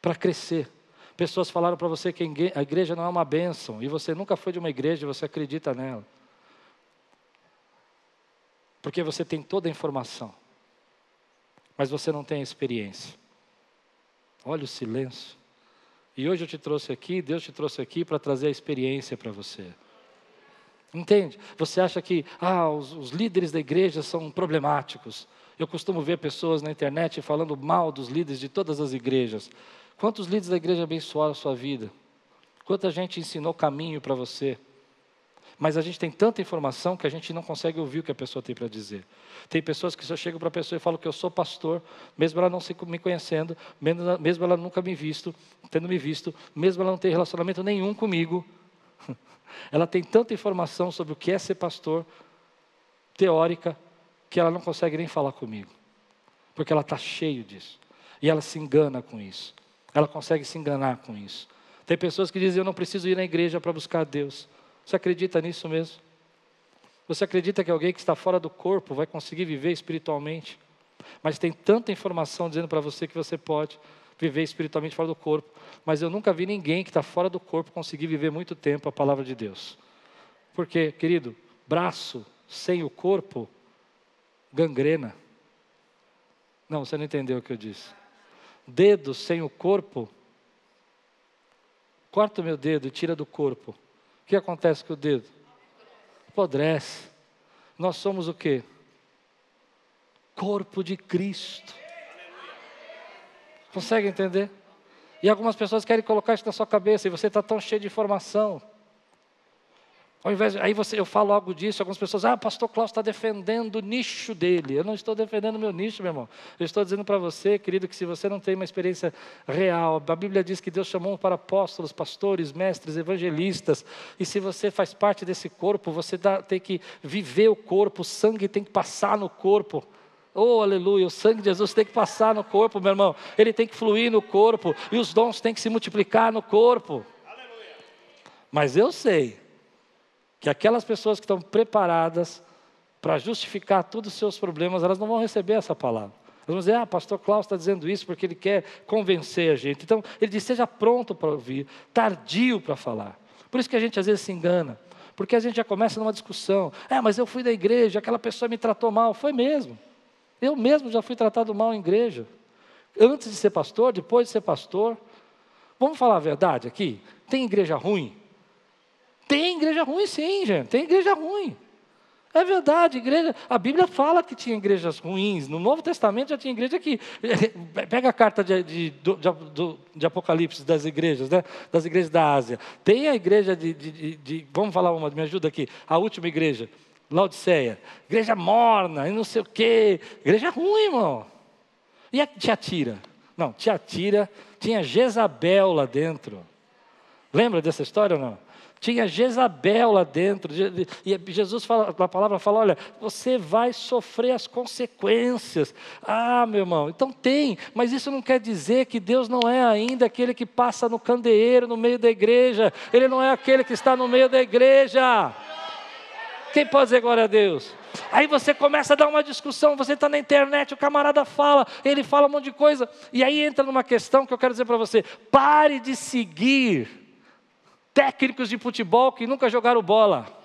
para crescer. Pessoas falaram para você que a igreja não é uma bênção, e você nunca foi de uma igreja e você acredita nela. Porque você tem toda a informação, mas você não tem a experiência. Olha o silêncio. E hoje eu te trouxe aqui, Deus te trouxe aqui para trazer a experiência para você. Entende? Você acha que ah, os, os, líderes da igreja são problemáticos. Eu costumo ver pessoas na internet falando mal dos líderes de todas as igrejas. Quantos líderes da igreja abençoaram a sua vida? Quanta gente ensinou caminho para você? Mas a gente tem tanta informação que a gente não consegue ouvir o que a pessoa tem para dizer. Tem pessoas que só chegam para a pessoa e falam que eu sou pastor, mesmo ela não se me conhecendo, mesmo ela nunca me visto, tendo me visto, mesmo ela não ter relacionamento nenhum comigo. [laughs] Ela tem tanta informação sobre o que é ser pastor, teórica, que ela não consegue nem falar comigo. Porque ela está cheio disso. E ela se engana com isso. Ela consegue se enganar com isso. Tem pessoas que dizem: Eu não preciso ir na igreja para buscar Deus. Você acredita nisso mesmo? Você acredita que alguém que está fora do corpo vai conseguir viver espiritualmente? Mas tem tanta informação dizendo para você que você pode viver espiritualmente fora do corpo. Mas eu nunca vi ninguém que está fora do corpo conseguir viver muito tempo a palavra de Deus. Porque, querido, braço sem o corpo, gangrena. Não, você não entendeu o que eu disse. Dedo sem o corpo, corta o meu dedo e tira do corpo. O que acontece com o dedo? Apodrece. Nós somos o quê? Corpo de Cristo. Consegue entender? E algumas pessoas querem colocar isso na sua cabeça e você está tão cheio de informação. Ao invés de, aí você, eu falo algo disso, algumas pessoas, ah, pastor Klaus está defendendo o nicho dele. Eu não estou defendendo o meu nicho, meu irmão. Eu estou dizendo para você, querido, que se você não tem uma experiência real, a Bíblia diz que Deus chamou para apóstolos, pastores, mestres, evangelistas, e se você faz parte desse corpo, você dá, tem que viver o corpo, o sangue tem que passar no corpo. Oh, aleluia, o sangue de Jesus tem que passar no corpo, meu irmão. Ele tem que fluir no corpo. E os dons têm que se multiplicar no corpo. Aleluia. Mas eu sei que aquelas pessoas que estão preparadas para justificar todos os seus problemas, elas não vão receber essa palavra. Elas vão dizer, ah, pastor Klaus está dizendo isso porque ele quer convencer a gente. Então, ele diz, seja pronto para ouvir, tardio para falar. Por isso que a gente às vezes se engana. Porque a gente já começa numa discussão. É, mas eu fui da igreja, aquela pessoa me tratou mal. Foi mesmo. Eu mesmo já fui tratado mal em igreja. Antes de ser pastor, depois de ser pastor. Vamos falar a verdade aqui? Tem igreja ruim? Tem igreja ruim, sim, gente. Tem igreja ruim. É verdade, igreja. A Bíblia fala que tinha igrejas ruins. No Novo Testamento já tinha igreja que. [laughs] Pega a carta de, de, de, de Apocalipse das igrejas, né? Das igrejas da Ásia. Tem a igreja de, de. Vamos falar uma, me ajuda aqui. A última igreja. Laodiceia, igreja morna e não sei o quê, igreja ruim, irmão. E a Tiatira? Não, Tiatira tinha Jezabel lá dentro. Lembra dessa história ou não? Tinha Jezabel lá dentro. E Jesus fala, a palavra fala: olha, você vai sofrer as consequências. Ah, meu irmão, então tem, mas isso não quer dizer que Deus não é ainda aquele que passa no candeeiro no meio da igreja. Ele não é aquele que está no meio da igreja. Quem pode dizer glória a Deus? Aí você começa a dar uma discussão, você está na internet, o camarada fala, ele fala um monte de coisa, e aí entra numa questão que eu quero dizer para você: pare de seguir técnicos de futebol que nunca jogaram bola.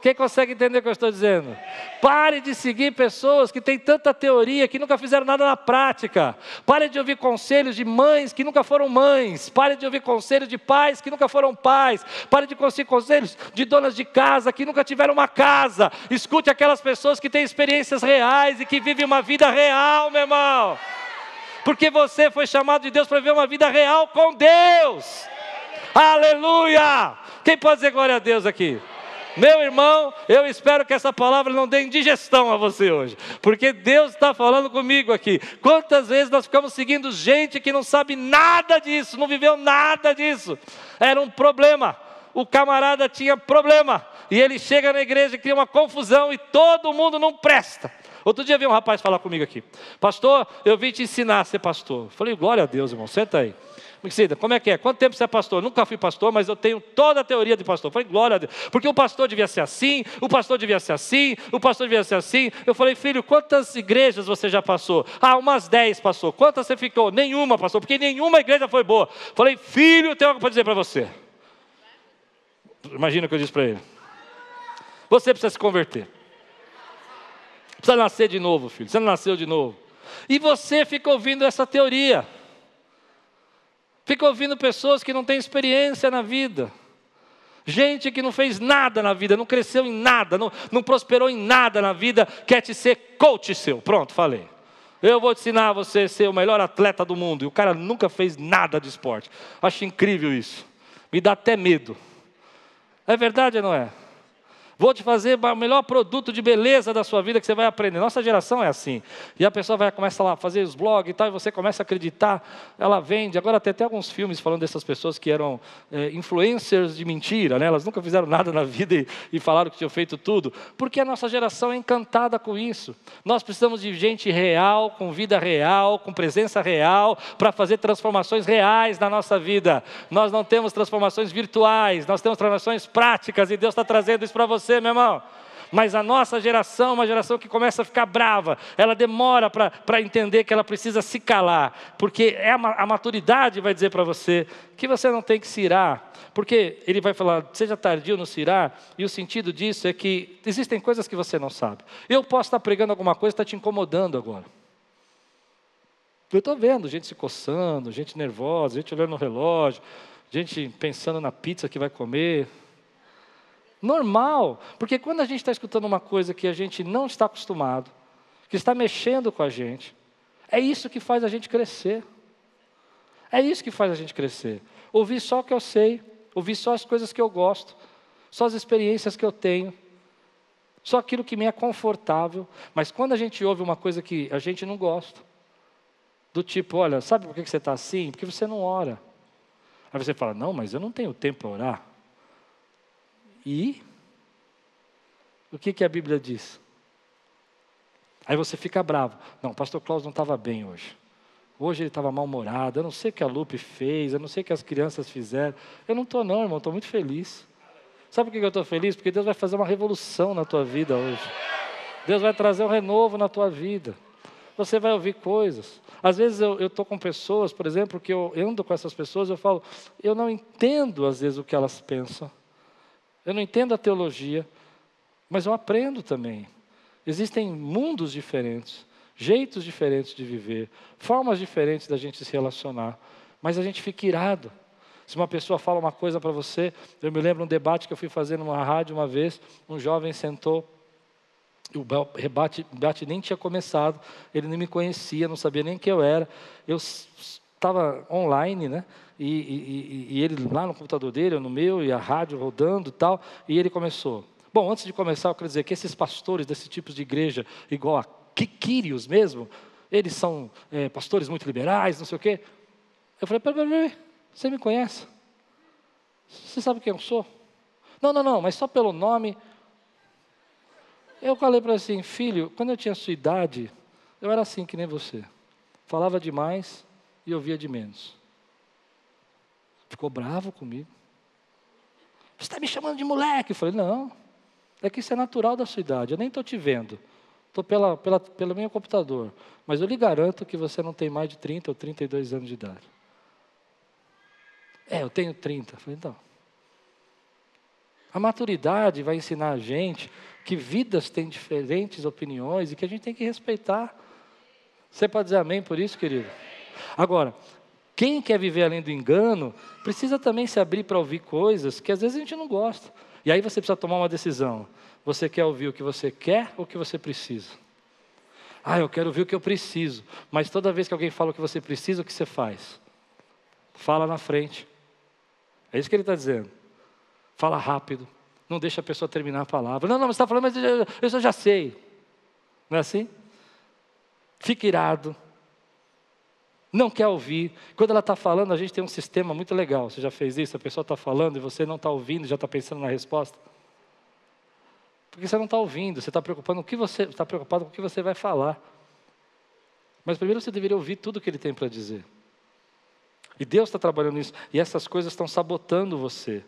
Quem consegue entender o que eu estou dizendo? Pare de seguir pessoas que têm tanta teoria que nunca fizeram nada na prática. Pare de ouvir conselhos de mães que nunca foram mães. Pare de ouvir conselhos de pais que nunca foram pais. Pare de ouvir conselhos de donas de casa que nunca tiveram uma casa. Escute aquelas pessoas que têm experiências reais e que vivem uma vida real, meu irmão. Porque você foi chamado de Deus para viver uma vida real com Deus. Aleluia! Quem pode dizer glória a Deus aqui? Meu irmão, eu espero que essa palavra não dê indigestão a você hoje, porque Deus está falando comigo aqui. Quantas vezes nós ficamos seguindo gente que não sabe nada disso, não viveu nada disso, era um problema. O camarada tinha problema, e ele chega na igreja e cria uma confusão, e todo mundo não presta. Outro dia veio um rapaz falar comigo aqui, pastor, eu vim te ensinar a ser pastor. Falei, glória a Deus, irmão, senta aí. Mixida, como é que é? Quanto tempo você é pastor? Nunca fui pastor, mas eu tenho toda a teoria de pastor. Eu falei, glória a Deus. Porque o pastor devia ser assim, o pastor devia ser assim, o pastor devia ser assim. Eu falei, filho, quantas igrejas você já passou? Ah, umas dez passou. Quantas você ficou? Nenhuma passou, porque nenhuma igreja foi boa. Eu falei, filho, tenho algo para dizer para você. Imagina o que eu disse para ele. Você precisa se converter. Precisa nascer de novo, filho. Você não nasceu de novo. E você fica ouvindo essa teoria. Fica ouvindo pessoas que não têm experiência na vida. Gente que não fez nada na vida, não cresceu em nada, não, não prosperou em nada na vida, quer te ser coach seu. Pronto, falei. Eu vou te ensinar a você ser o melhor atleta do mundo. E o cara nunca fez nada de esporte. Acho incrível isso. Me dá até medo. É verdade ou não é? Vou te fazer o melhor produto de beleza da sua vida que você vai aprender. Nossa geração é assim. E a pessoa vai começa lá a fazer os blogs e tal, e você começa a acreditar, ela vende. Agora tem até alguns filmes falando dessas pessoas que eram é, influencers de mentira, né? Elas nunca fizeram nada na vida e, e falaram que tinham feito tudo. Porque a nossa geração é encantada com isso. Nós precisamos de gente real, com vida real, com presença real, para fazer transformações reais na nossa vida. Nós não temos transformações virtuais, nós temos transformações práticas, e Deus está trazendo isso para você você, meu irmão. Mas a nossa geração, uma geração que começa a ficar brava, ela demora para entender que ela precisa se calar, porque é a, a maturidade vai dizer para você que você não tem que se irar, porque ele vai falar, seja tardio no se irar, e o sentido disso é que existem coisas que você não sabe. Eu posso estar pregando alguma coisa que está te incomodando agora. Eu estou vendo gente se coçando, gente nervosa, gente olhando no relógio, gente pensando na pizza que vai comer. Normal, porque quando a gente está escutando uma coisa que a gente não está acostumado, que está mexendo com a gente, é isso que faz a gente crescer. É isso que faz a gente crescer. Ouvir só o que eu sei, ouvir só as coisas que eu gosto, só as experiências que eu tenho, só aquilo que me é confortável. Mas quando a gente ouve uma coisa que a gente não gosta, do tipo, olha, sabe por que você está assim? Porque você não ora. Aí você fala, não, mas eu não tenho tempo para orar. E o que, que a Bíblia diz? Aí você fica bravo. Não, pastor Klaus não estava bem hoje. Hoje ele estava mal-humorado. Eu não sei o que a Lupe fez, eu não sei o que as crianças fizeram. Eu não estou, não, irmão, estou muito feliz. Sabe por que eu estou feliz? Porque Deus vai fazer uma revolução na tua vida hoje. Deus vai trazer um renovo na tua vida. Você vai ouvir coisas. Às vezes eu estou com pessoas, por exemplo, que eu ando com essas pessoas, eu falo, eu não entendo às vezes o que elas pensam. Eu não entendo a teologia, mas eu aprendo também. Existem mundos diferentes, jeitos diferentes de viver, formas diferentes da gente se relacionar, mas a gente fica irado. Se uma pessoa fala uma coisa para você, eu me lembro um debate que eu fui fazer numa rádio uma vez, um jovem sentou, o debate, o debate nem tinha começado, ele nem me conhecia, não sabia nem quem eu era. Eu estava online, né? E, e, e, ele lá no computador dele, eu no meu, e a rádio rodando e tal, e ele começou. Bom, antes de começar, eu quero dizer que esses pastores desse tipo de igreja, igual a Quírios mesmo, eles são é, pastores muito liberais, não sei o quê. Eu falei, peraí, peraí, você me conhece? Você sabe quem eu sou? Não, não, não, mas só pelo nome. Eu falei para ele assim, filho, quando eu tinha sua idade, eu era assim que nem você. Falava demais e ouvia de menos. Ficou bravo comigo. Você está me chamando de moleque? Eu falei, não. É que isso é natural da sua idade. Eu nem estou te vendo. Estou pela, pela, pelo meu computador. Mas eu lhe garanto que você não tem mais de 30 ou 32 anos de idade. É, eu tenho 30. Eu falei, então. A maturidade vai ensinar a gente que vidas têm diferentes opiniões e que a gente tem que respeitar. Você pode dizer amém por isso, querido? Agora, quem quer viver além do engano, precisa também se abrir para ouvir coisas que às vezes a gente não gosta. E aí você precisa tomar uma decisão. Você quer ouvir o que você quer ou o que você precisa? Ah, eu quero ouvir o que eu preciso. Mas toda vez que alguém fala o que você precisa, o que você faz? Fala na frente. É isso que ele está dizendo. Fala rápido. Não deixa a pessoa terminar a palavra. Não, não, você está falando, mas eu, eu já sei. Não é assim? Fica irado não quer ouvir. Quando ela está falando, a gente tem um sistema muito legal. Você já fez isso? A pessoa está falando e você não está ouvindo, já está pensando na resposta. Porque você não está ouvindo, você está preocupado está preocupado com o que você vai falar. Mas primeiro você deveria ouvir tudo o que ele tem para dizer. E Deus está trabalhando nisso. E essas coisas estão sabotando você.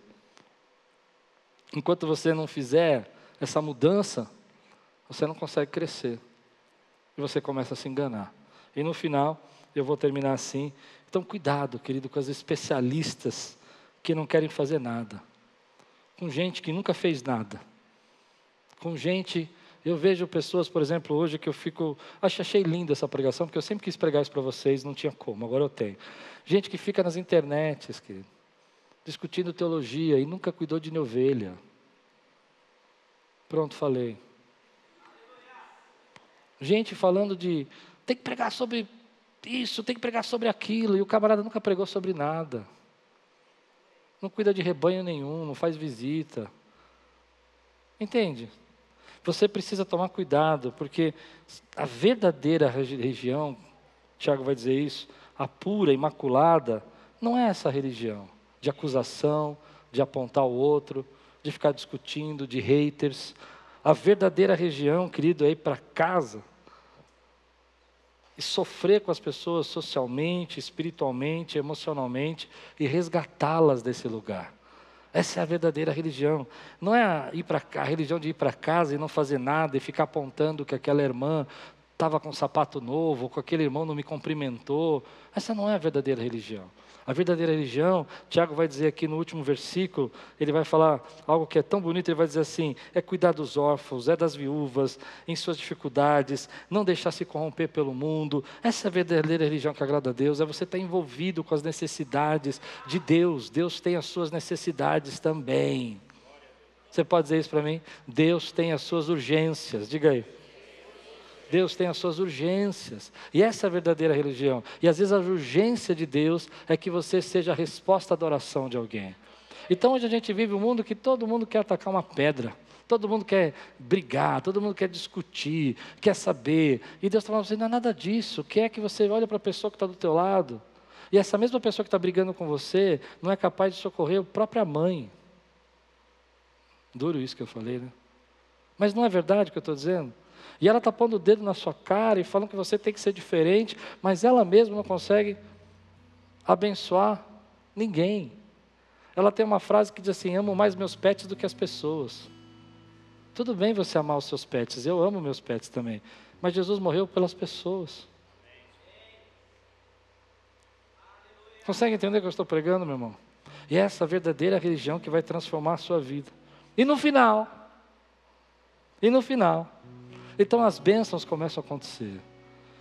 Enquanto você não fizer essa mudança, você não consegue crescer. E você começa a se enganar. E no final, eu vou terminar assim. Então, cuidado, querido, com as especialistas que não querem fazer nada. Com gente que nunca fez nada. Com gente. Eu vejo pessoas, por exemplo, hoje que eu fico. Achei linda essa pregação, porque eu sempre quis pregar isso para vocês, não tinha como, agora eu tenho. Gente que fica nas internets, querido, discutindo teologia e nunca cuidou de ovelha. Pronto, falei. Gente falando de tem que pregar sobre isso, tem que pregar sobre aquilo, e o camarada nunca pregou sobre nada. Não cuida de rebanho nenhum, não faz visita. Entende? Você precisa tomar cuidado, porque a verdadeira religião, Tiago vai dizer isso, a pura, imaculada, não é essa religião de acusação, de apontar o outro, de ficar discutindo, de haters. A verdadeira religião, querido, é ir para casa e sofrer com as pessoas socialmente, espiritualmente, emocionalmente e resgatá-las desse lugar. Essa é a verdadeira religião. Não é ir pra, a religião de ir para casa e não fazer nada e ficar apontando que aquela irmã estava com um sapato novo, ou que aquele irmão não me cumprimentou. Essa não é a verdadeira religião. A verdadeira religião, Tiago vai dizer aqui no último versículo, ele vai falar algo que é tão bonito, ele vai dizer assim: é cuidar dos órfãos, é das viúvas, em suas dificuldades, não deixar se corromper pelo mundo. Essa é a verdadeira religião que agrada a Deus, é você estar envolvido com as necessidades de Deus. Deus tem as suas necessidades também. Você pode dizer isso para mim? Deus tem as suas urgências, diga aí. Deus tem as suas urgências. E essa é a verdadeira religião. E às vezes a urgência de Deus é que você seja a resposta à oração de alguém. Então hoje a gente vive um mundo que todo mundo quer atacar uma pedra. Todo mundo quer brigar, todo mundo quer discutir, quer saber. E Deus está falando assim, não é nada disso. Quer que você olhe para a pessoa que está do teu lado. E essa mesma pessoa que está brigando com você não é capaz de socorrer a própria mãe. Duro isso que eu falei, né? Mas não é verdade o que eu estou dizendo? E ela está pondo o dedo na sua cara e falando que você tem que ser diferente, mas ela mesma não consegue abençoar ninguém. Ela tem uma frase que diz assim: amo mais meus pets do que as pessoas. Tudo bem você amar os seus pets, eu amo meus pets também. Mas Jesus morreu pelas pessoas. Consegue entender o que eu estou pregando, meu irmão? E é essa verdadeira religião que vai transformar a sua vida. E no final, e no final, então as bênçãos começam a acontecer.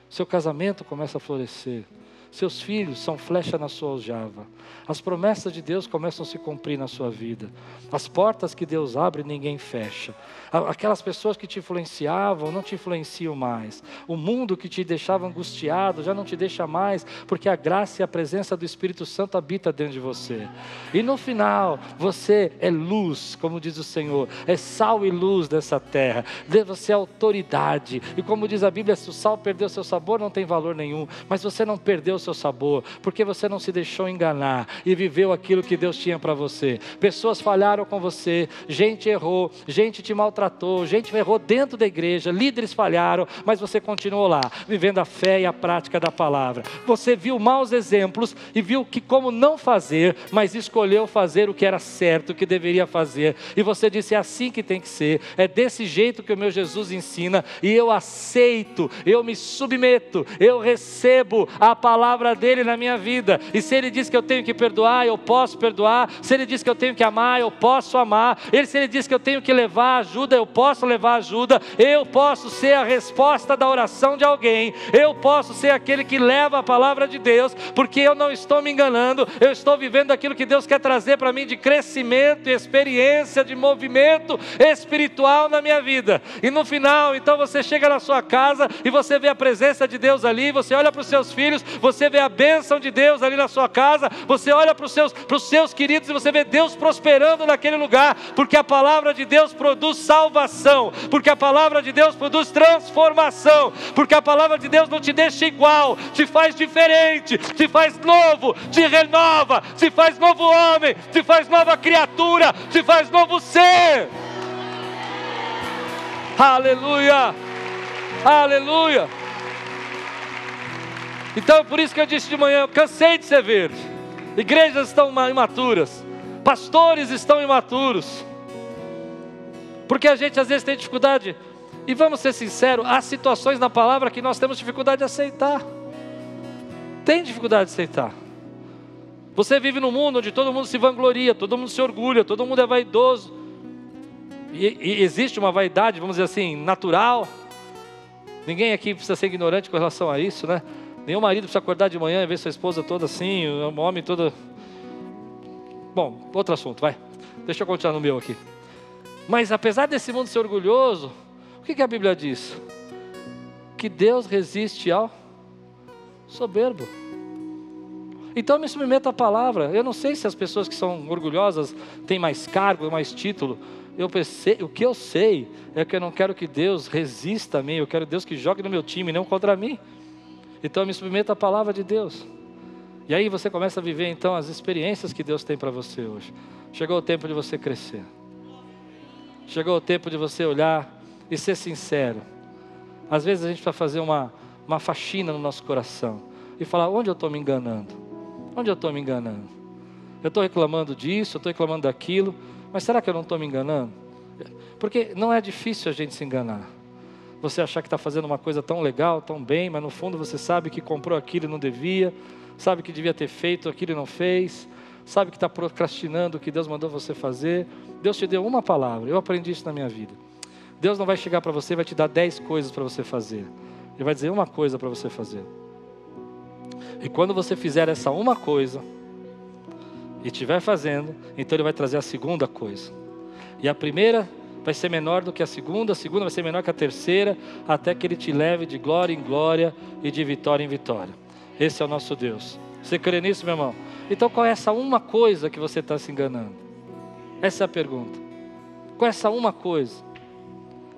Seu casamento começa a florescer. Seus filhos são flecha na sua aljava. As promessas de Deus começam a se cumprir na sua vida. As portas que Deus abre, ninguém fecha. Aquelas pessoas que te influenciavam não te influenciam mais. O mundo que te deixava angustiado já não te deixa mais, porque a graça e a presença do Espírito Santo habita dentro de você. E no final, você é luz, como diz o Senhor, é sal e luz dessa terra. Você é autoridade. E como diz a Bíblia, se o sal perdeu seu sabor, não tem valor nenhum. Mas você não perdeu seu sabor, porque você não se deixou enganar e viveu aquilo que Deus tinha para você. Pessoas falharam com você, gente errou, gente te maltratou, gente errou dentro da igreja, líderes falharam, mas você continuou lá, vivendo a fé e a prática da palavra. Você viu maus exemplos e viu que como não fazer, mas escolheu fazer o que era certo, o que deveria fazer. E você disse: é assim que tem que ser, é desse jeito que o meu Jesus ensina, e eu aceito, eu me submeto, eu recebo a palavra palavra dele na minha vida. E se ele diz que eu tenho que perdoar, eu posso perdoar. Se ele diz que eu tenho que amar, eu posso amar. Ele, se ele diz que eu tenho que levar ajuda, eu posso levar ajuda. Eu posso ser a resposta da oração de alguém. Eu posso ser aquele que leva a palavra de Deus, porque eu não estou me enganando. Eu estou vivendo aquilo que Deus quer trazer para mim de crescimento experiência, de movimento espiritual na minha vida. E no final, então você chega na sua casa e você vê a presença de Deus ali, você olha para os seus filhos, você você vê a bênção de Deus ali na sua casa, você olha para os seus, seus queridos e você vê Deus prosperando naquele lugar, porque a palavra de Deus produz salvação, porque a palavra de Deus produz transformação, porque a palavra de Deus não te deixa igual, te faz diferente, te faz novo, te renova, te faz novo homem, te faz nova criatura, te faz novo ser. Aleluia! Aleluia! Então é por isso que eu disse de manhã: eu cansei de ser verde. igrejas estão imaturas, pastores estão imaturos, porque a gente às vezes tem dificuldade, e vamos ser sinceros, há situações na palavra que nós temos dificuldade de aceitar, tem dificuldade de aceitar. Você vive num mundo onde todo mundo se vangloria, todo mundo se orgulha, todo mundo é vaidoso. E, e, existe uma vaidade, vamos dizer assim, natural. Ninguém aqui precisa ser ignorante com relação a isso, né? Nenhum marido precisa acordar de manhã e ver sua esposa toda assim, um homem todo. Bom, outro assunto, vai. Deixa eu continuar no meu aqui. Mas apesar desse mundo ser orgulhoso, o que, que a Bíblia diz? Que Deus resiste ao soberbo. Então me submeta à palavra. Eu não sei se as pessoas que são orgulhosas têm mais cargo, mais título. Eu pensei, o que eu sei é que eu não quero que Deus resista a mim, eu quero Deus que jogue no meu time, não contra mim. Então me submeta à palavra de Deus. E aí você começa a viver então as experiências que Deus tem para você hoje. Chegou o tempo de você crescer. Chegou o tempo de você olhar e ser sincero. Às vezes a gente vai fazer uma, uma faxina no nosso coração e falar: onde eu estou me enganando? Onde eu estou me enganando? Eu estou reclamando disso, eu estou reclamando daquilo, mas será que eu não estou me enganando? Porque não é difícil a gente se enganar. Você achar que está fazendo uma coisa tão legal, tão bem, mas no fundo você sabe que comprou aquilo e não devia, sabe que devia ter feito aquilo e não fez, sabe que está procrastinando o que Deus mandou você fazer. Deus te deu uma palavra, eu aprendi isso na minha vida. Deus não vai chegar para você e vai te dar dez coisas para você fazer. Ele vai dizer uma coisa para você fazer. E quando você fizer essa uma coisa e estiver fazendo, então ele vai trazer a segunda coisa. E a primeira vai ser menor do que a segunda, a segunda vai ser menor que a terceira, até que ele te leve de glória em glória e de vitória em vitória. Esse é o nosso Deus. Você crê nisso, meu irmão? Então qual é essa uma coisa que você está se enganando? Essa é a pergunta. Qual é essa uma coisa?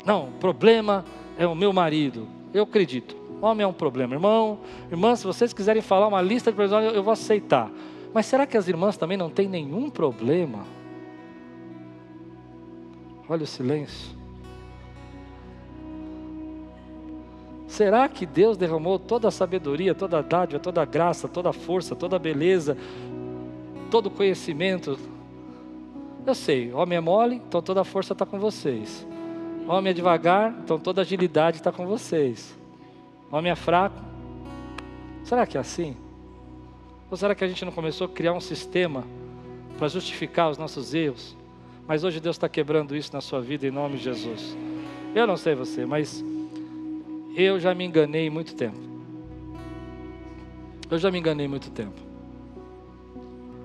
Não, o problema é o meu marido. Eu acredito. Homem é um problema. Irmão, irmã, se vocês quiserem falar uma lista de problemas, eu vou aceitar. Mas será que as irmãs também não têm nenhum problema? Olha o silêncio. Será que Deus derramou toda a sabedoria, toda a dádiva, toda a graça, toda a força, toda a beleza, todo o conhecimento? Eu sei, homem é mole, então toda a força está com vocês. Homem é devagar, então toda a agilidade está com vocês. Homem é fraco. Será que é assim? Ou será que a gente não começou a criar um sistema para justificar os nossos erros? Mas hoje Deus está quebrando isso na sua vida em nome de Jesus. Eu não sei você, mas eu já me enganei muito tempo. Eu já me enganei muito tempo.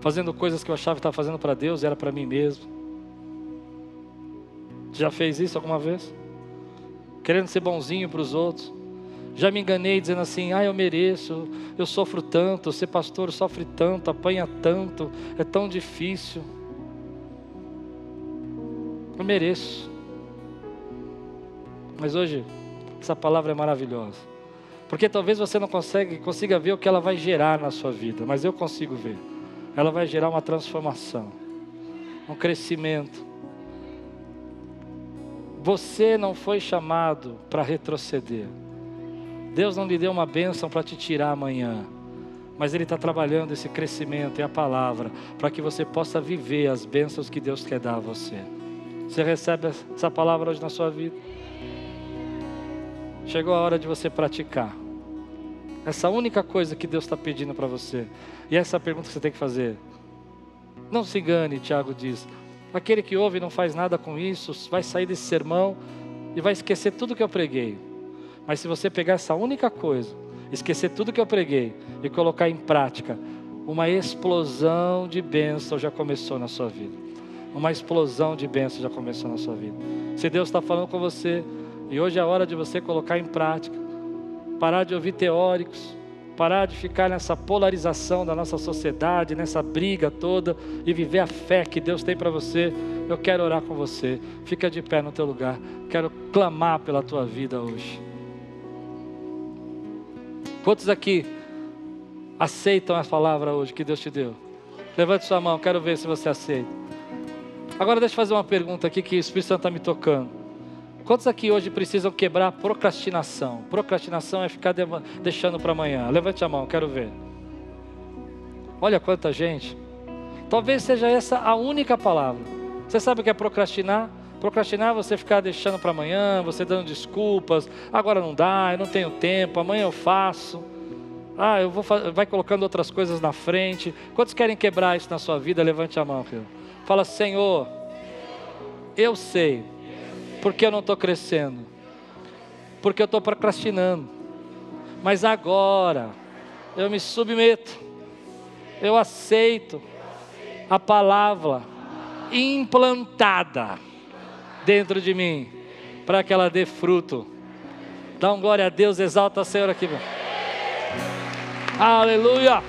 Fazendo coisas que eu achava que estava fazendo para Deus, era para mim mesmo. Já fez isso alguma vez? Querendo ser bonzinho para os outros. Já me enganei dizendo assim: ah, eu mereço, eu sofro tanto, ser pastor sofre tanto, apanha tanto, é tão difícil. Eu mereço. Mas hoje, essa palavra é maravilhosa. Porque talvez você não consiga ver o que ela vai gerar na sua vida, mas eu consigo ver. Ela vai gerar uma transformação, um crescimento. Você não foi chamado para retroceder. Deus não lhe deu uma bênção para te tirar amanhã, mas Ele está trabalhando esse crescimento e a palavra para que você possa viver as bênçãos que Deus quer dar a você. Você recebe essa palavra hoje na sua vida? Chegou a hora de você praticar. Essa única coisa que Deus está pedindo para você. E essa é a pergunta que você tem que fazer. Não se engane, Tiago diz. Aquele que ouve e não faz nada com isso, vai sair desse sermão e vai esquecer tudo que eu preguei. Mas se você pegar essa única coisa, esquecer tudo que eu preguei e colocar em prática, uma explosão de bênção já começou na sua vida. Uma explosão de bênção já começou na sua vida. Se Deus está falando com você, e hoje é a hora de você colocar em prática, parar de ouvir teóricos, parar de ficar nessa polarização da nossa sociedade, nessa briga toda e viver a fé que Deus tem para você. Eu quero orar com você. Fica de pé no teu lugar. Quero clamar pela tua vida hoje. Quantos aqui aceitam a palavra hoje que Deus te deu? Levante sua mão, quero ver se você aceita. Agora deixa eu fazer uma pergunta aqui que o Espírito Santo está me tocando. Quantos aqui hoje precisam quebrar procrastinação? Procrastinação é ficar deixando para amanhã. Levante a mão, quero ver. Olha quanta gente. Talvez seja essa a única palavra. Você sabe o que é procrastinar? Procrastinar é você ficar deixando para amanhã, você dando desculpas. Agora não dá, eu não tenho tempo, amanhã eu faço. Ah, eu vou vai colocando outras coisas na frente. Quantos querem quebrar isso na sua vida? Levante a mão, filho. Fala, Senhor, eu sei porque eu não estou crescendo, porque eu estou procrastinando. Mas agora eu me submeto, eu aceito a palavra implantada dentro de mim, para que ela dê fruto. Dá um glória a Deus, exalta a Senhor aqui. Aleluia!